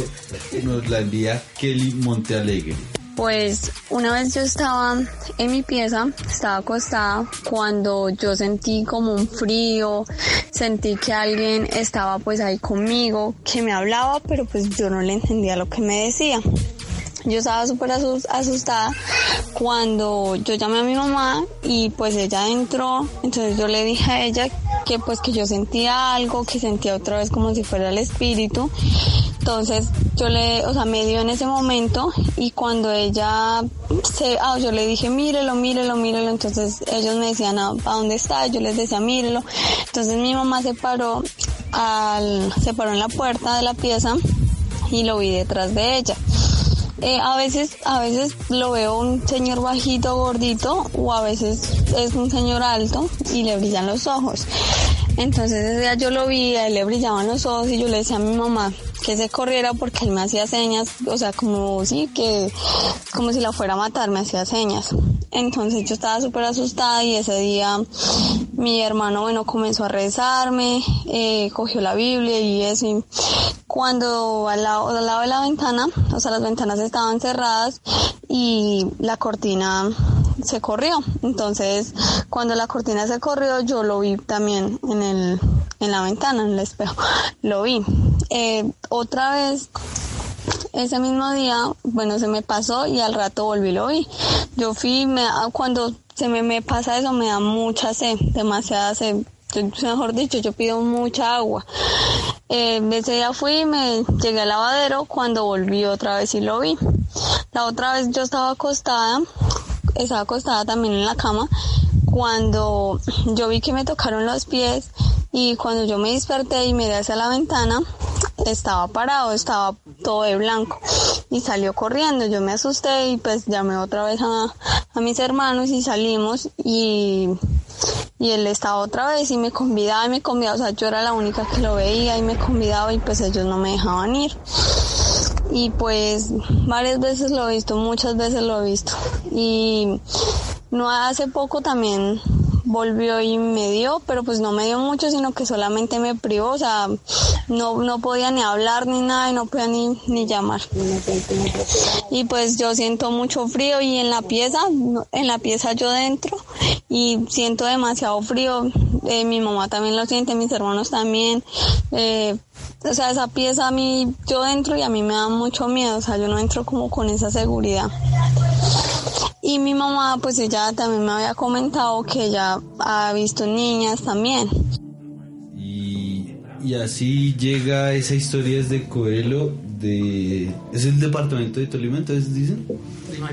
nos la envía Kelly Montealegre. Pues una vez yo estaba en mi pieza, estaba acostada, cuando yo sentí como un frío, sentí que alguien estaba pues ahí conmigo, que me hablaba, pero pues yo no le entendía lo que me decía. Yo estaba súper asus- asustada cuando yo llamé a mi mamá y pues ella entró, entonces yo le dije a ella que pues que yo sentía algo, que sentía otra vez como si fuera el espíritu. Entonces yo le, o sea, me dio en ese momento y cuando ella se, ah, yo le dije mírelo, mírelo, mírelo, entonces ellos me decían a, ¿a dónde está, yo les decía mírelo. Entonces mi mamá se paró al, se paró en la puerta de la pieza y lo vi detrás de ella. Eh, a veces, a veces lo veo un señor bajito, gordito, o a veces es un señor alto y le brillan los ojos. Entonces ese yo lo vi, a él le brillaban los ojos y yo le decía a mi mamá que se corriera porque él me hacía señas, o sea, como sí, que como si la fuera a matar, me hacía señas. Entonces yo estaba súper asustada y ese día mi hermano, bueno, comenzó a rezarme, eh, cogió la Biblia y eso. Cuando al lado, al lado de la ventana, o sea, las ventanas estaban cerradas y la cortina se corrió. Entonces, cuando la cortina se corrió, yo lo vi también en el, en la ventana, en el espejo. Lo vi. Eh, otra vez, ese mismo día, bueno, se me pasó y al rato volví lo vi. Yo fui, me, cuando se me, me pasa eso, me da mucha sed, demasiada sed. Yo- Mejor dicho, yo pido mucha agua. Eh, ese día fui, me llegué al lavadero, cuando volví otra vez y lo vi. La otra vez yo estaba acostada, estaba acostada también en la cama, cuando yo vi que me tocaron los pies y cuando yo me desperté y miré hacia la ventana, estaba parado, estaba todo de blanco y salió corriendo. Yo me asusté y pues llamé otra vez a, a mis hermanos y salimos y, y él estaba otra vez y me convidaba y me convidaba, o sea, yo era la única que lo veía y me convidaba y pues ellos no me dejaban ir. Y pues varias veces lo he visto, muchas veces lo he visto. Y no hace poco también volvió y me dio, pero pues no me dio mucho, sino que solamente me privó, o sea, no, no podía ni hablar ni nada y no podía ni, ni llamar. Y pues yo siento mucho frío y en la pieza, en la pieza yo dentro y siento demasiado frío, Eh, mi mamá también lo siente, mis hermanos también, eh, o sea, esa pieza a mí, yo dentro y a mí me da mucho miedo, o sea, yo no entro como con esa seguridad. Y mi mamá, pues ella también me había comentado que ella ha visto niñas también. Y, y así llega esa historia desde Coelho, de... ¿Es el departamento de Tolima, entonces dicen?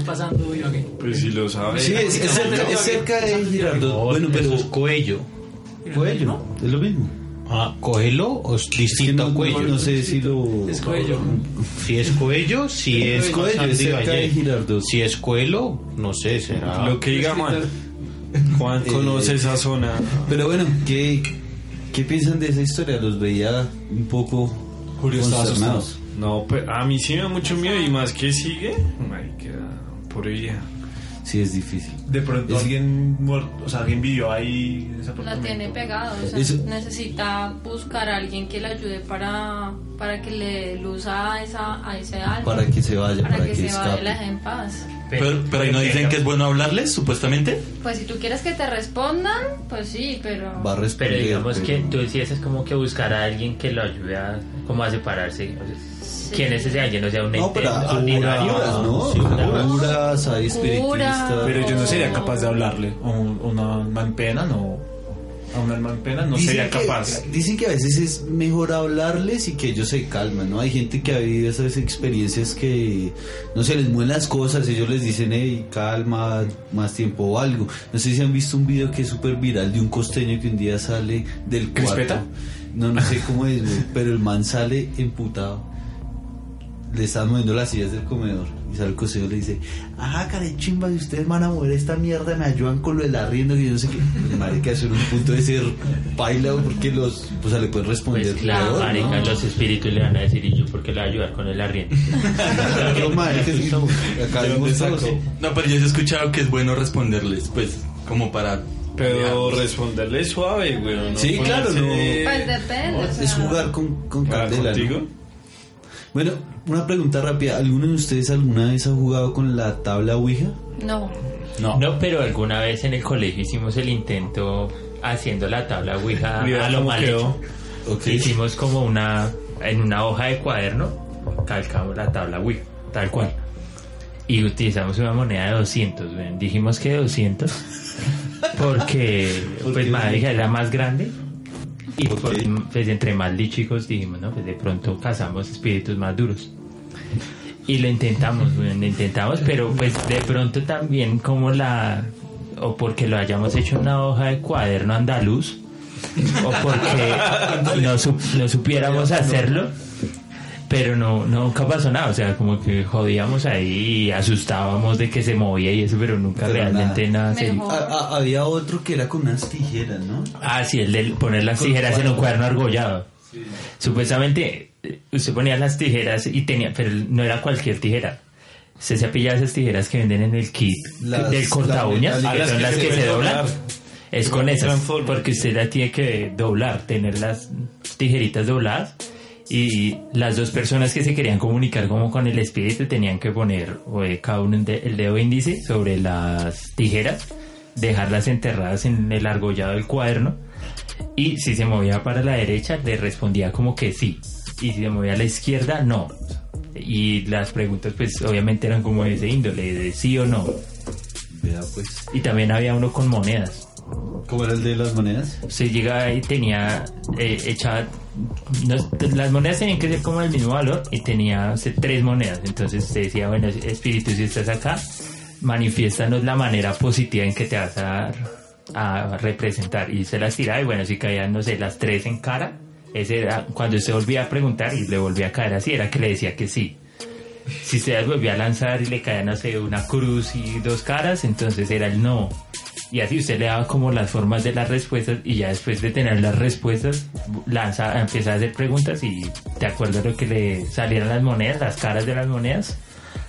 Pasando yo aquí. Pues si lo sabes. Sí, es, es cerca, es cerca de Girardot. Bueno, pero... es Coello. Coelho, es lo mismo. Ah, Coelho o es distinto a Cuello. No sé si lo... Es cuello. Si es Coello, si es Es cerca de. Girardot. Si es Coelho, no sé, será. Lo que diga Juan. Juan conoce Eh, esa zona. Pero bueno, ¿qué, ¿qué piensan de esa historia? Los veía un poco Julio consternados. No, pues a mí sí me da mucho miedo y más que sigue. Marica, por ella. Sí, es difícil. De pronto Es- alguien o sea, alguien vivió ahí en ese La tiene pegado, o sea, Eso- necesita buscar a alguien que le ayude para, para que le dé luz a, esa, a ese alma. Para que se vaya, para, para que, que se vaya y escape. la deje en paz. Pero, pero ahí no dicen que es bueno hablarles, supuestamente. Pues si tú quieres que te respondan, pues sí, pero... Va a responder. Pero digamos que tú decías es como que buscar a alguien que lo ayude a, como a separarse. O sea, ¿Quién es ese alguien? O sea, un No, pero hay ordinario. curas, ¿no? Sí, Hay curas, hay espiritistas. Pero yo no sería capaz de hablarle a un- una alma en pena, no. A una alma en pena no Dicen sería que- capaz. Dicen que a veces es mejor hablarles y que ellos se calman, ¿no? Hay gente que ha vivido esas experiencias que no se les mueven las cosas, ellos les dicen, hey, calma, más tiempo o algo. No sé si han visto un video que es súper viral de un costeño que un día sale del cuarto. ¿Crispeta? No, no sé cómo es, pero el man sale emputado. Le están moviendo las sillas del comedor. Y sale el costeño y le dice, ah, care chimba, si ustedes van a mover esta mierda, me ayudan con lo del arriendo, que yo no sé qué. El marica, eso era un punto de ser paila, porque los, pues le pueden responder Pues claro, peor, ¿no? marica, los espíritus le van a decir y yo porque le voy a ayudar con el arriendo. Marica, es que acá ¿De vimos dónde todos. sacó? No, pero yo he escuchado que es bueno responderles, pues, como para. Pero responderle suave, güey. No Sí, claro, ponerse- no. Pues depende. o Es sea, jugar con, con Ah, candela, ¿no? Bueno, una pregunta rápida. ¿Alguno de ustedes alguna vez ha jugado con la tabla Ouija? No. No. No, pero alguna vez en el colegio hicimos el intento haciendo la tabla Ouija a lo mal quedó. hecho. Ok. Hicimos como una, en una hoja de cuaderno, calcamos la tabla Ouija, tal cual. Y utilizamos una moneda de 200, ven. dijimos que 200, porque pues madre era más grande. Y pues, pues, entre más chicos dijimos, no, pues de pronto cazamos espíritus más duros. Y lo intentamos, lo intentamos, pero pues de pronto también como la, o porque lo hayamos hecho en una hoja de cuaderno andaluz, o porque no, no supiéramos hacerlo, Pero no, nunca pasó nada, o sea, como que jodíamos ahí y asustábamos de que se movía y eso, pero nunca Pero realmente nada, serio. Mejor. A- a- había otro que era con unas tijeras, ¿no? Ah, sí, el de poner las Con tijeras en un cuaderno. cuaderno argollado. Supuestamente, eh, usted ponía las tijeras y tenía, pero no era cualquier tijera. Usted se pillaba esas tijeras que venden en el kit Las- del corta uñas, que son Ah, las que, que se se doblan. doblar. Es con esas, porque usted la tiene que doblar, tener las tijeritas dobladas. Y las dos personas que se querían comunicar como con el espíritu tenían que poner eh, cada uno el dedo índice sobre las tijeras, dejarlas enterradas en el argollado del cuaderno y si se movía para la derecha le respondía como que sí y si se movía a la izquierda no. Y las preguntas pues obviamente eran como de ese índole de sí o no. Pues. y también había uno con monedas ¿Cómo era el de las monedas? se llegaba y tenía eh, no, las monedas tenían que ser como del mismo valor y tenía tres monedas. Entonces se decía bueno espíritu si estás acá manifiéstanos la manera positiva en que te vas a representar y se las tiraba y bueno si caían no sé las tres en cara ese cuando usted volvía a preguntar y le volvía a caer así era que le decía que sí. Si se volvía a lanzar y le caía no sé una cruz y dos caras entonces era el no y así usted le daba como las formas de las respuestas y ya después de tener las respuestas lanza empieza a hacer preguntas y de acuerdo a lo que le salieran las monedas las caras de las monedas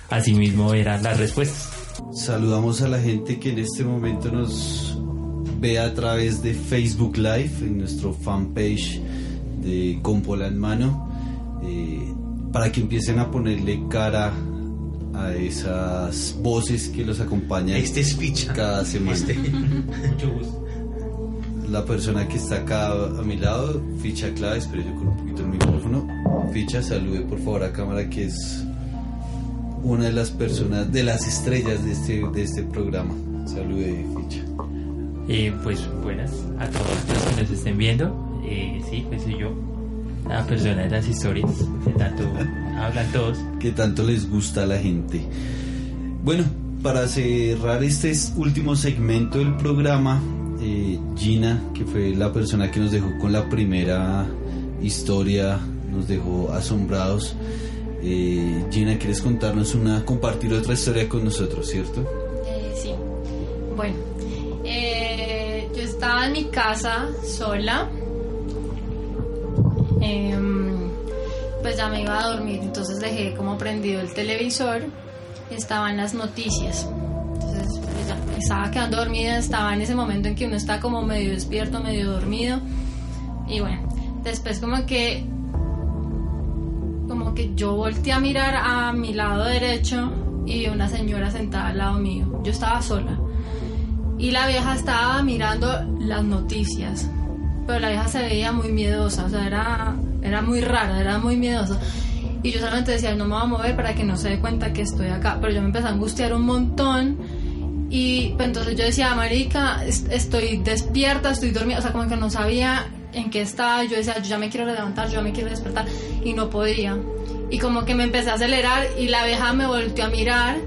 así mismo eran las respuestas. Saludamos a la gente que en este momento nos ve a través de Facebook Live en nuestro fanpage de Compola en Mano. Eh, para que empiecen a ponerle cara a esas voces que los acompañan Este es ficha. cada semana. Este. Mucho gusto. La persona que está acá a mi lado, ficha clave, espero yo con un poquito el micrófono. Ficha, salude por favor a cámara que es una de las personas, de las estrellas de este, de este programa. Salude, ficha. y pues buenas a todos los que nos estén viendo Eh, sí pues soy yo la persona de las historias que tanto hablan todos que tanto les gusta a la gente. Bueno, para cerrar este es- último segmento del programa, eh, Gina, que fue la persona que nos dejó con la primera historia, nos dejó asombrados. Eh, Gina, ¿quieres contarnos una, compartir otra historia con nosotros, cierto? Eh, sí. Bueno, eh, yo estaba en mi casa sola. Em, pues ya me iba a dormir, entonces dejé como prendido el televisor. Estaban las noticias. Entonces pues ya estaba quedando dormida, estaba en ese momento en que uno está como medio despierto, medio dormido. Y bueno, después como que como que yo volteé a mirar a mi lado derecho y vi una señora sentada al lado mío. Yo estaba sola. Y la vieja estaba mirando las noticias. Pero la vieja se veía muy miedosa, o sea, era, era muy rara, era muy miedosa. Y yo solamente decía, no me voy a mover para que no se dé cuenta que estoy acá. Pero yo me empecé a angustiar un montón. Y pues, entonces yo decía, Marica, es- estoy despierta, estoy dormida. O sea, como que no sabía en qué estaba. Yo decía, yo ya me quiero levantar, yo ya me quiero despertar. Y no podía. Y como que me empecé a acelerar y la vieja me volteó a mirar.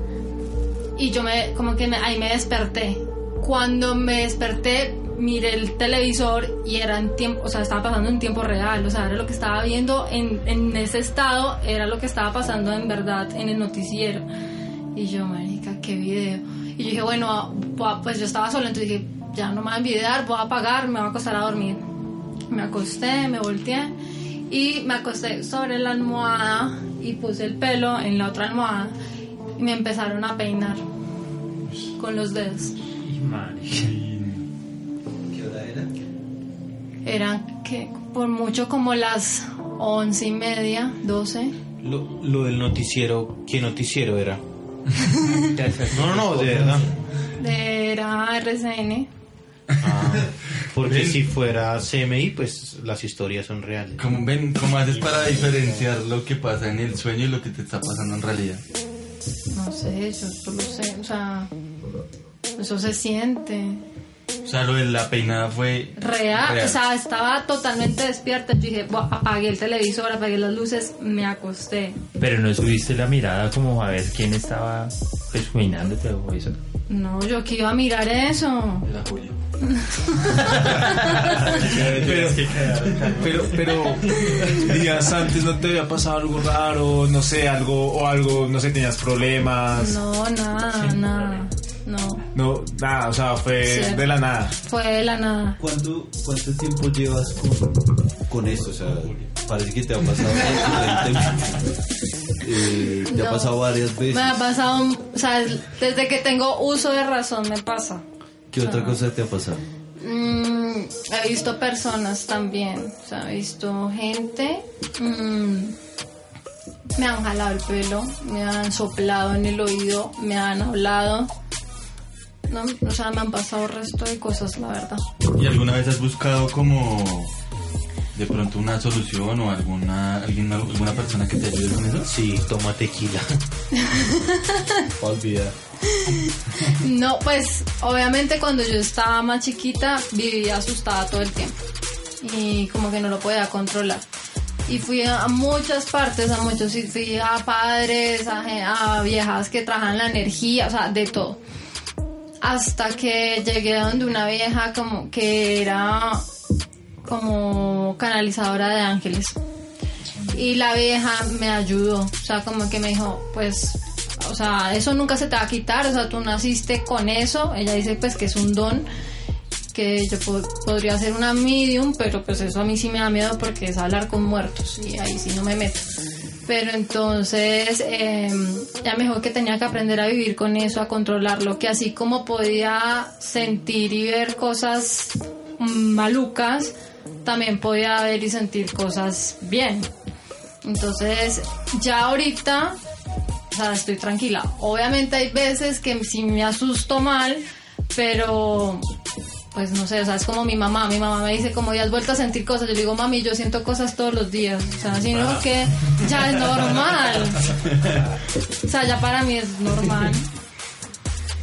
Y yo me, como que me- ahí me desperté. Cuando me desperté, miré el televisor y era en tiempo, o sea, estaba pasando en tiempo real. O sea, era lo que estaba viendo en, en ese estado, era lo que estaba pasando en verdad en el noticiero. Y yo, marica, qué video. Y yo dije, bueno, voy a- pues yo estaba sola, entonces dije, ya no me voy a envidiar, voy a apagar, me voy a acostar a dormir. Me acosté, me volteé y me acosté sobre la almohada y puse el pelo en la otra almohada y me empezaron a peinar con los dedos. ¿Qué hora era? Eran que por mucho como las once y media, doce. Lo, lo del noticiero, ¿qué noticiero era? no, no, no, de verdad. Era RCN. Ah, porque si fuera CMI, pues las historias son reales. ¿Cómo, ven, ¿Cómo haces para diferenciar lo que pasa en el sueño y lo que te está pasando en realidad? No sé, yo solo sé, o sea, eso se siente. O sea, lo de la peinada fue Real, o sea, estaba totalmente despierta. Yo dije, "Buah, apagué el televisor, apagué las luces, me acosté. pero no subiste la mirada como a ver quién estaba pues, peinándote o eso No, yo que iba a mirar eso. La Julia. pero, pero, pero días antes no te había pasado algo raro, no sé, algo, o algo, no sé, tenías problemas. No, nada, nada. No, No, nada, o sea, fue Sí. de la nada. fue de la nada. ¿Cuánto, ¿Cuánto tiempo llevas con, con esto? O sea, parece que te ha pasado. Eh, te ha No. pasado varias veces. Me ha pasado, o sea, desde que tengo uso de razón me pasa. ¿Qué otra cosa te ha pasado? Mm, he visto personas también, o sea, he visto gente, mm, me han jalado el pelo, me han soplado en el oído, me han hablado, no, o sea, me han pasado resto de cosas, la verdad. ¿Y alguna vez has buscado como de pronto una solución o alguna alguien, alguna persona que te ayude con eso? Sí, toma tequila. Olvida. No, pues obviamente cuando yo estaba más chiquita vivía asustada todo el tiempo y como que no lo podía controlar. Y fui a muchas partes, a muchos, y fui a padres, a, a viejas que trabajan la energía, o sea, de todo. Hasta que llegué a donde una vieja como que era como canalizadora de ángeles. Y la vieja me ayudó, o sea, como que me dijo, pues, o sea, eso nunca se te va a quitar, o sea, tú naciste con eso. Ella dice, pues, que es un don, que yo po- podría ser una medium, pero pues eso a mí sí me da miedo porque es hablar con muertos y ahí sí no me meto. Pero entonces ya me dijo que tenía que aprender a vivir con eso, a controlarlo, que así como podía sentir y ver cosas malucas, también podía ver y sentir cosas bien. Entonces ya ahorita, o sea, estoy tranquila. Obviamente hay veces que sí me asusto mal, pero pues no sé, o sea, es como mi mamá. Mi mamá me dice, como ya has vuelto a sentir cosas. Yo le digo, mami, yo siento cosas todos los días. O sea, sino que ya es normal. O sea, ya para mí es normal.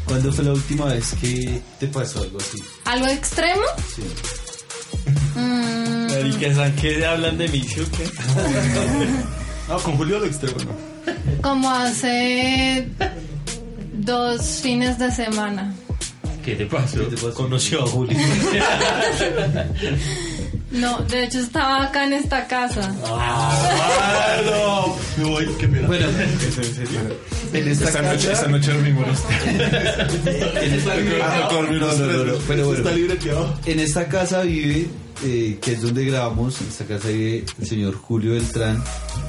¿Cuándo fue la última vez que te pasó algo así? ¿Algo extremo? Sí. Mm, Marica, ¿saben qué hablan de mí, qué? No, con Julio lo extremo, ¿no? como hace dos fines de semana. ¿Qué te pasó? Conoció a Julio. No, de hecho estaba acá en esta casa. ¡Ah, no! Me voy, qué pena. Bueno, En esta, noche, esta noche dormimos los en esta, Ah, no, dormimos los pero bueno, Está libre en esta casa vive, eh, que es donde grabamos, en esta casa vive el señor Julio Beltrán,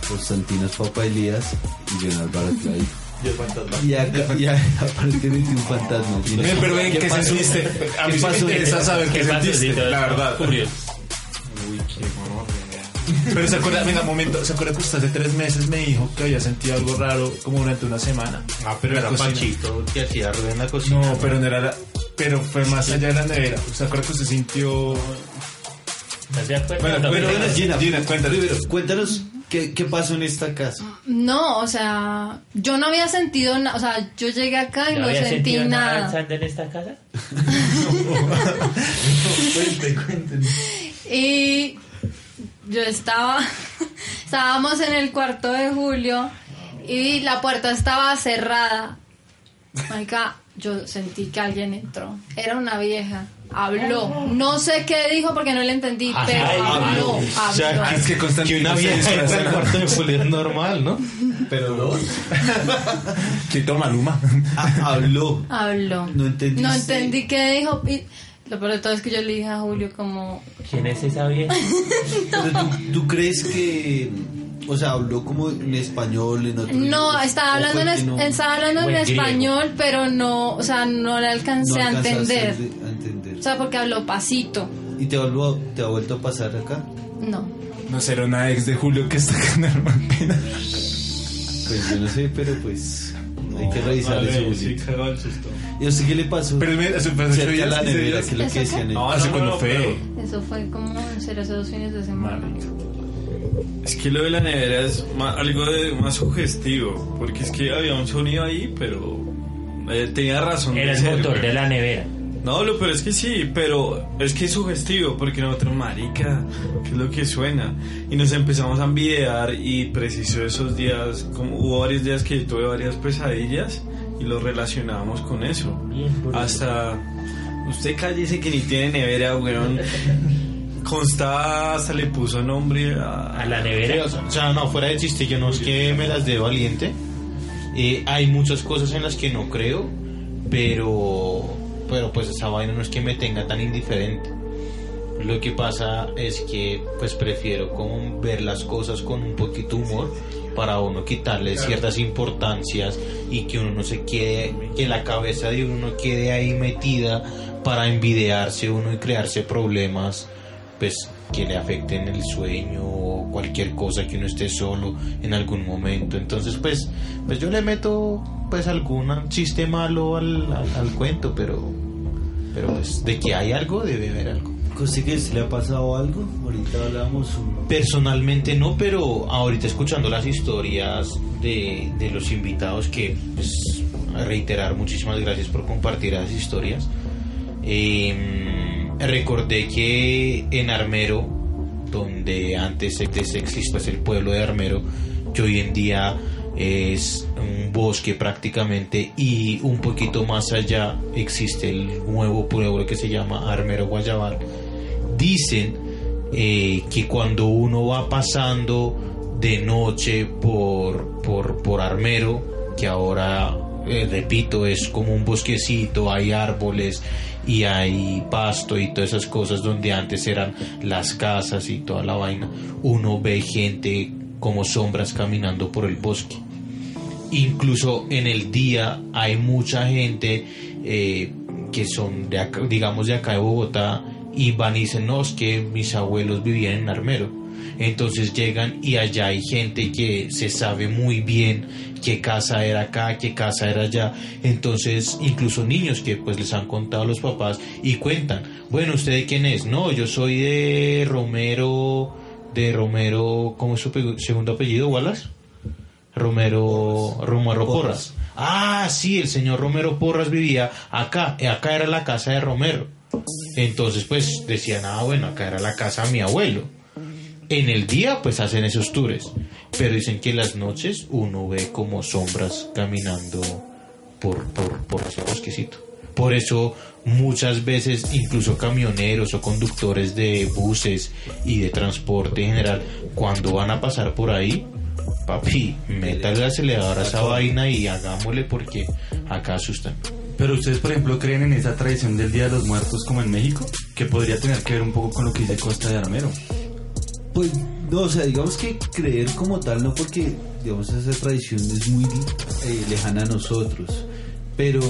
Constantinos Papa Elías y Leonardo Barclay. Y el fantasma. Y acá, y aparentemente un fantasma. Ven, pero ven, ¿qué, sentiste? A mí me pasó? interesa saber qué, ¿Qué pasó? sentiste, todo la verdad. Curioso. Uy, qué gonorrea. Pero se acuerda, venga, un momento, ¿se acuerda que usted hace tres meses me dijo que había sentido algo raro como durante una semana? Ah, pero era cocina. Panchito que hacía ruido en la cocina. No, pero no era la- pero fue más allá de la nevera. ¿Se acuerda que usted sintió...? ¿Estás de acuerdo? Bueno, bueno, Gina, Gina, cuéntanos. Cuéntanos qué, qué pasó en esta casa. No, o sea, yo no había sentido nada, o sea, yo llegué acá y ¿No no, había sentí sentido nada nada. en esta casa? Cuente, cuenten. Y yo estaba, estábamos en el cuarto de Julio y la puerta estaba cerrada. Marica, yo sentí que alguien entró. Era una vieja. Habló. No sé qué dijo porque no le entendí, pero habló. O sea, Habló. Ah, es que que Constantino una se vieja entra disfraza, al ¿no? cuarto de Julio es normal, ¿no? Pero no. Sí, toma Luma. habló. Habló. No entendiste. No entendí qué dijo. Y lo peor de todo es que yo le dije a Julio como... ¿Quién es esa vieja? Pero tú, tú crees que, o sea, habló como en español, en otro No, estaba ¿O hablando, en, no- estaba hablando en griego. español, pero no, o sea, no le alcancé no a entender. a entender? O sea, porque habló pasito. ¿Y te, volvió, te ha vuelto a pasar acá? No. No será una ex de Julio que está acá en Argentina. Pues yo no sé, pero pues hay que revisar Vale, eso. sí, Julito. cagó el susto. ¿Y a usted qué le pasó? Pero me- hace- ocho días. No, ¿hace cuándo fue? Eso fue como en serio hace dos fines de semana. Es que lo de la nevera es algo de, más sugestivo, porque es que había un sonido ahí, pero eh, tenía razón. Era el ser, motor güey. de la nevera. No, lo pero es que sí, pero es que es sugestivo, porque nosotros, marica, ¿qué es lo que suena? Y nos empezamos a envidiar y preciso esos días, como hubo varios días que tuve varias pesadillas y lo relacionábamos con eso. Bien. Hasta Usted cállese que ni tiene nevera, weón. Consta hasta le puso nombre a, la nevera. O sea, no, fuera de chiste, yo no es que me las dé valiente. Eh, hay muchas cosas en las que no creo, pero, pero pues esa vaina no es que me tenga tan indiferente. Lo que pasa es que pues prefiero como ver las cosas con un poquito humor para uno quitarle ciertas importancias y que uno no se quede, que la cabeza de uno quede ahí metida para envidiarse uno y crearse problemas pues que le afecten el sueño o cualquier cosa que uno esté solo en algún momento entonces pues pues yo le meto pues algún chiste malo al, al, cuento pero pero pues de que hay algo debe haber algo que le ha pasado algo? Ahorita hablamos. Personalmente no, pero ahorita escuchando las historias de, de los invitados, que pues reiterar muchísimas gracias por compartir esas historias. Em, recordé que en Armero, donde antes existía el pueblo de Armero, que hoy en día es un bosque prácticamente y un poquito más allá existe el nuevo pueblo que se llama Armero Guayabal. Dicen eh, que cuando uno va pasando de noche por, por, por Armero, que ahora, eh, repito, es como un bosquecito, hay árboles y hay pasto y todas esas cosas donde antes eran las casas y toda la vaina, uno ve gente como sombras caminando por el bosque. Incluso en el día hay mucha gente eh, que son de digamos de acá de Bogotá y van y dicen, no, es que mis abuelos vivían en Armero. Entonces llegan y allá hay gente que se sabe muy bien qué casa era acá, qué casa era allá. Entonces, incluso niños que pues les han contado los papás y cuentan, bueno, ¿usted de quién es? No, yo soy de Romero, de Romero, ¿cómo es su segundo apellido, Wallace? Romero, Romero Porras. Ah, sí, el señor Romero Porras vivía acá, acá era la casa de Romero. Entonces, pues decían, ah, bueno, acá era la casa de mi abuelo. En el día, pues hacen esos tours. Pero dicen que en las noches uno ve como sombras caminando por, por, por ese bosquecito. Por eso muchas veces incluso camioneros o conductores de buses y de transporte en general, cuando van a pasar por ahí, papi, métale el acelerador a esa vaina y hagámosle porque acá asustan. Pero ustedes, por ejemplo, creen en esa tradición del Día de los Muertos como en México, que podría tener que ver un poco con lo que dice Costa de Armero. Pues, no, o sea, digamos que creer como tal, no porque, digamos, esa tradición es muy eh, lejana a nosotros, pero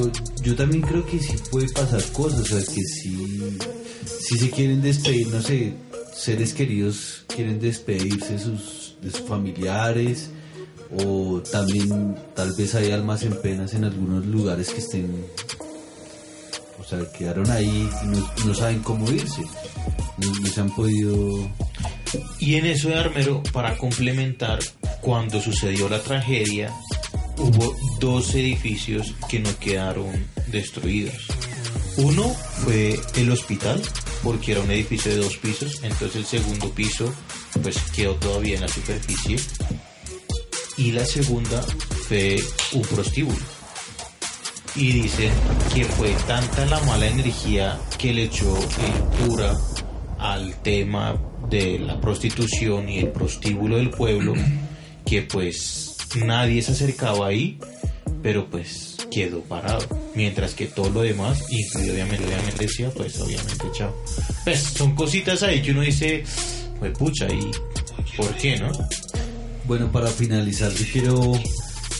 yo también creo que sí puede pasar cosas, o sea, que si, si se quieren despedir, no sé, seres queridos quieren despedirse sus, de sus familiares, o también tal vez hay almas en penas en algunos lugares que estén, o sea, quedaron ahí y no, saben cómo irse, no, se han podido... Y en eso de Armero, para complementar, cuando sucedió la tragedia, hubo dos edificios que no quedaron destruidos. Uno fue el hospital, porque era un edificio de dos pisos, entonces el segundo piso pues quedó todavía en la superficie y la segunda fue un prostíbulo. Y dicen que fue tanta la mala energía que le echó el cura al tema de la prostitución y el prostíbulo del pueblo que pues nadie se acercaba ahí, pero pues quedó parado. Mientras que todo lo demás, incluido obviamente la iglesia, pues obviamente chao. Pues son cositas ahí que uno dice, pues pucha, ¿y por qué no? Bueno, para finalizar, yo quiero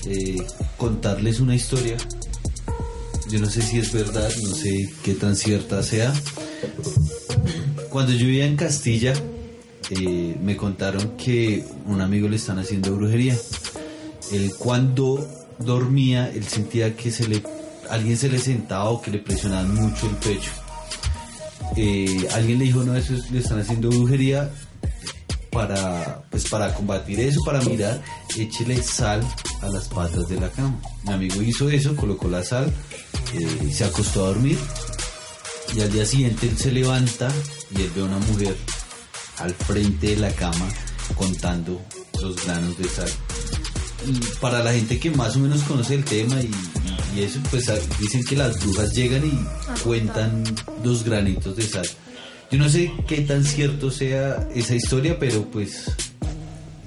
eh, contarles una historia. Yo no sé si es verdad, no sé qué tan cierta sea. Cuando yo vivía en Castilla, eh, me contaron que un amigo le están haciendo brujería. Él cuando dormía, él sentía que se le, alguien se le sentaba o que le presionaban mucho el pecho. Eh, alguien le dijo, no, eso le están haciendo brujería para, pues para combatir eso, para mirar, échele sal a las patas de la cama. Mi amigo hizo eso, colocó la sal, eh, se acostó a dormir y al día siguiente él se levanta y él ve a una mujer al frente de la cama contando los granos de sal. para la gente que más o menos conoce el tema y, y eso pues a- dicen que las brujas llegan y cuentan dos granitos de sal. Yo no sé qué tan cierto sea esa historia, pero pues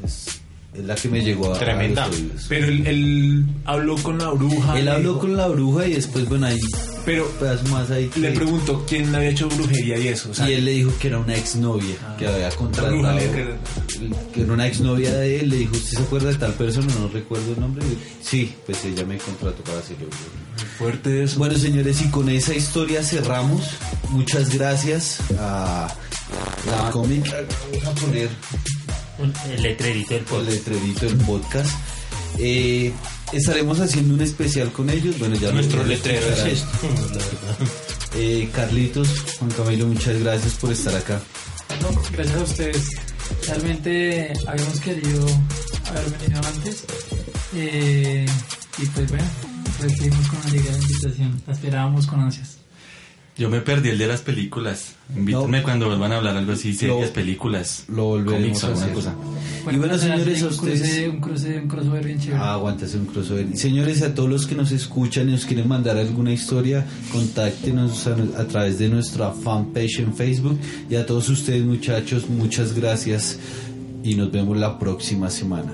es, es la que me llegó a, Tremenda. a los. Pero él, él habló con la bruja. Él habló dijo- con la bruja y después, bueno, ahí Pero más ahí. le que- preguntó quién había hecho brujería y eso. O sea, y él le dijo que era una exnovia que había contratado. le que era una exnovia de él. Le dijo, ¿usted se acuerda de tal persona? No recuerdo el nombre. Sí, pues ella me contrató para hacerlo. fuerte eso. Bueno, señores, y con esa historia cerramos. Muchas gracias a la cómic. Vamos a poner Un- el letrerito del el podcast. letrerito del podcast. Eh, estaremos haciendo un especial con ellos. Bueno, ya lo- Nuestro letrero es escucharán. esto, la verdad. Eh, Carlitos, Juan Camilo, muchas gracias por estar acá. No, gracias a ustedes. Realmente habíamos querido haber venido antes. Eh, y pues bueno, recibimos con alegría la invitación. La esperábamos con ansias. Yo me perdí el de las películas. Invítenme No. cuando vuelvan a hablar algo así, series, películas. Lo volveremos cómics, a hacer. cosa. y bueno, a hacer señores, a un ustedes. cruce, un cruce, un crossover bien chévere. Ah, aguántese un crossover. Señores, a todos los que nos escuchan y nos quieren mandar alguna historia, contáctenos a, a través de nuestra fanpage en Facebook. Y a todos ustedes, muchachos, muchas gracias. Y nos vemos la próxima semana.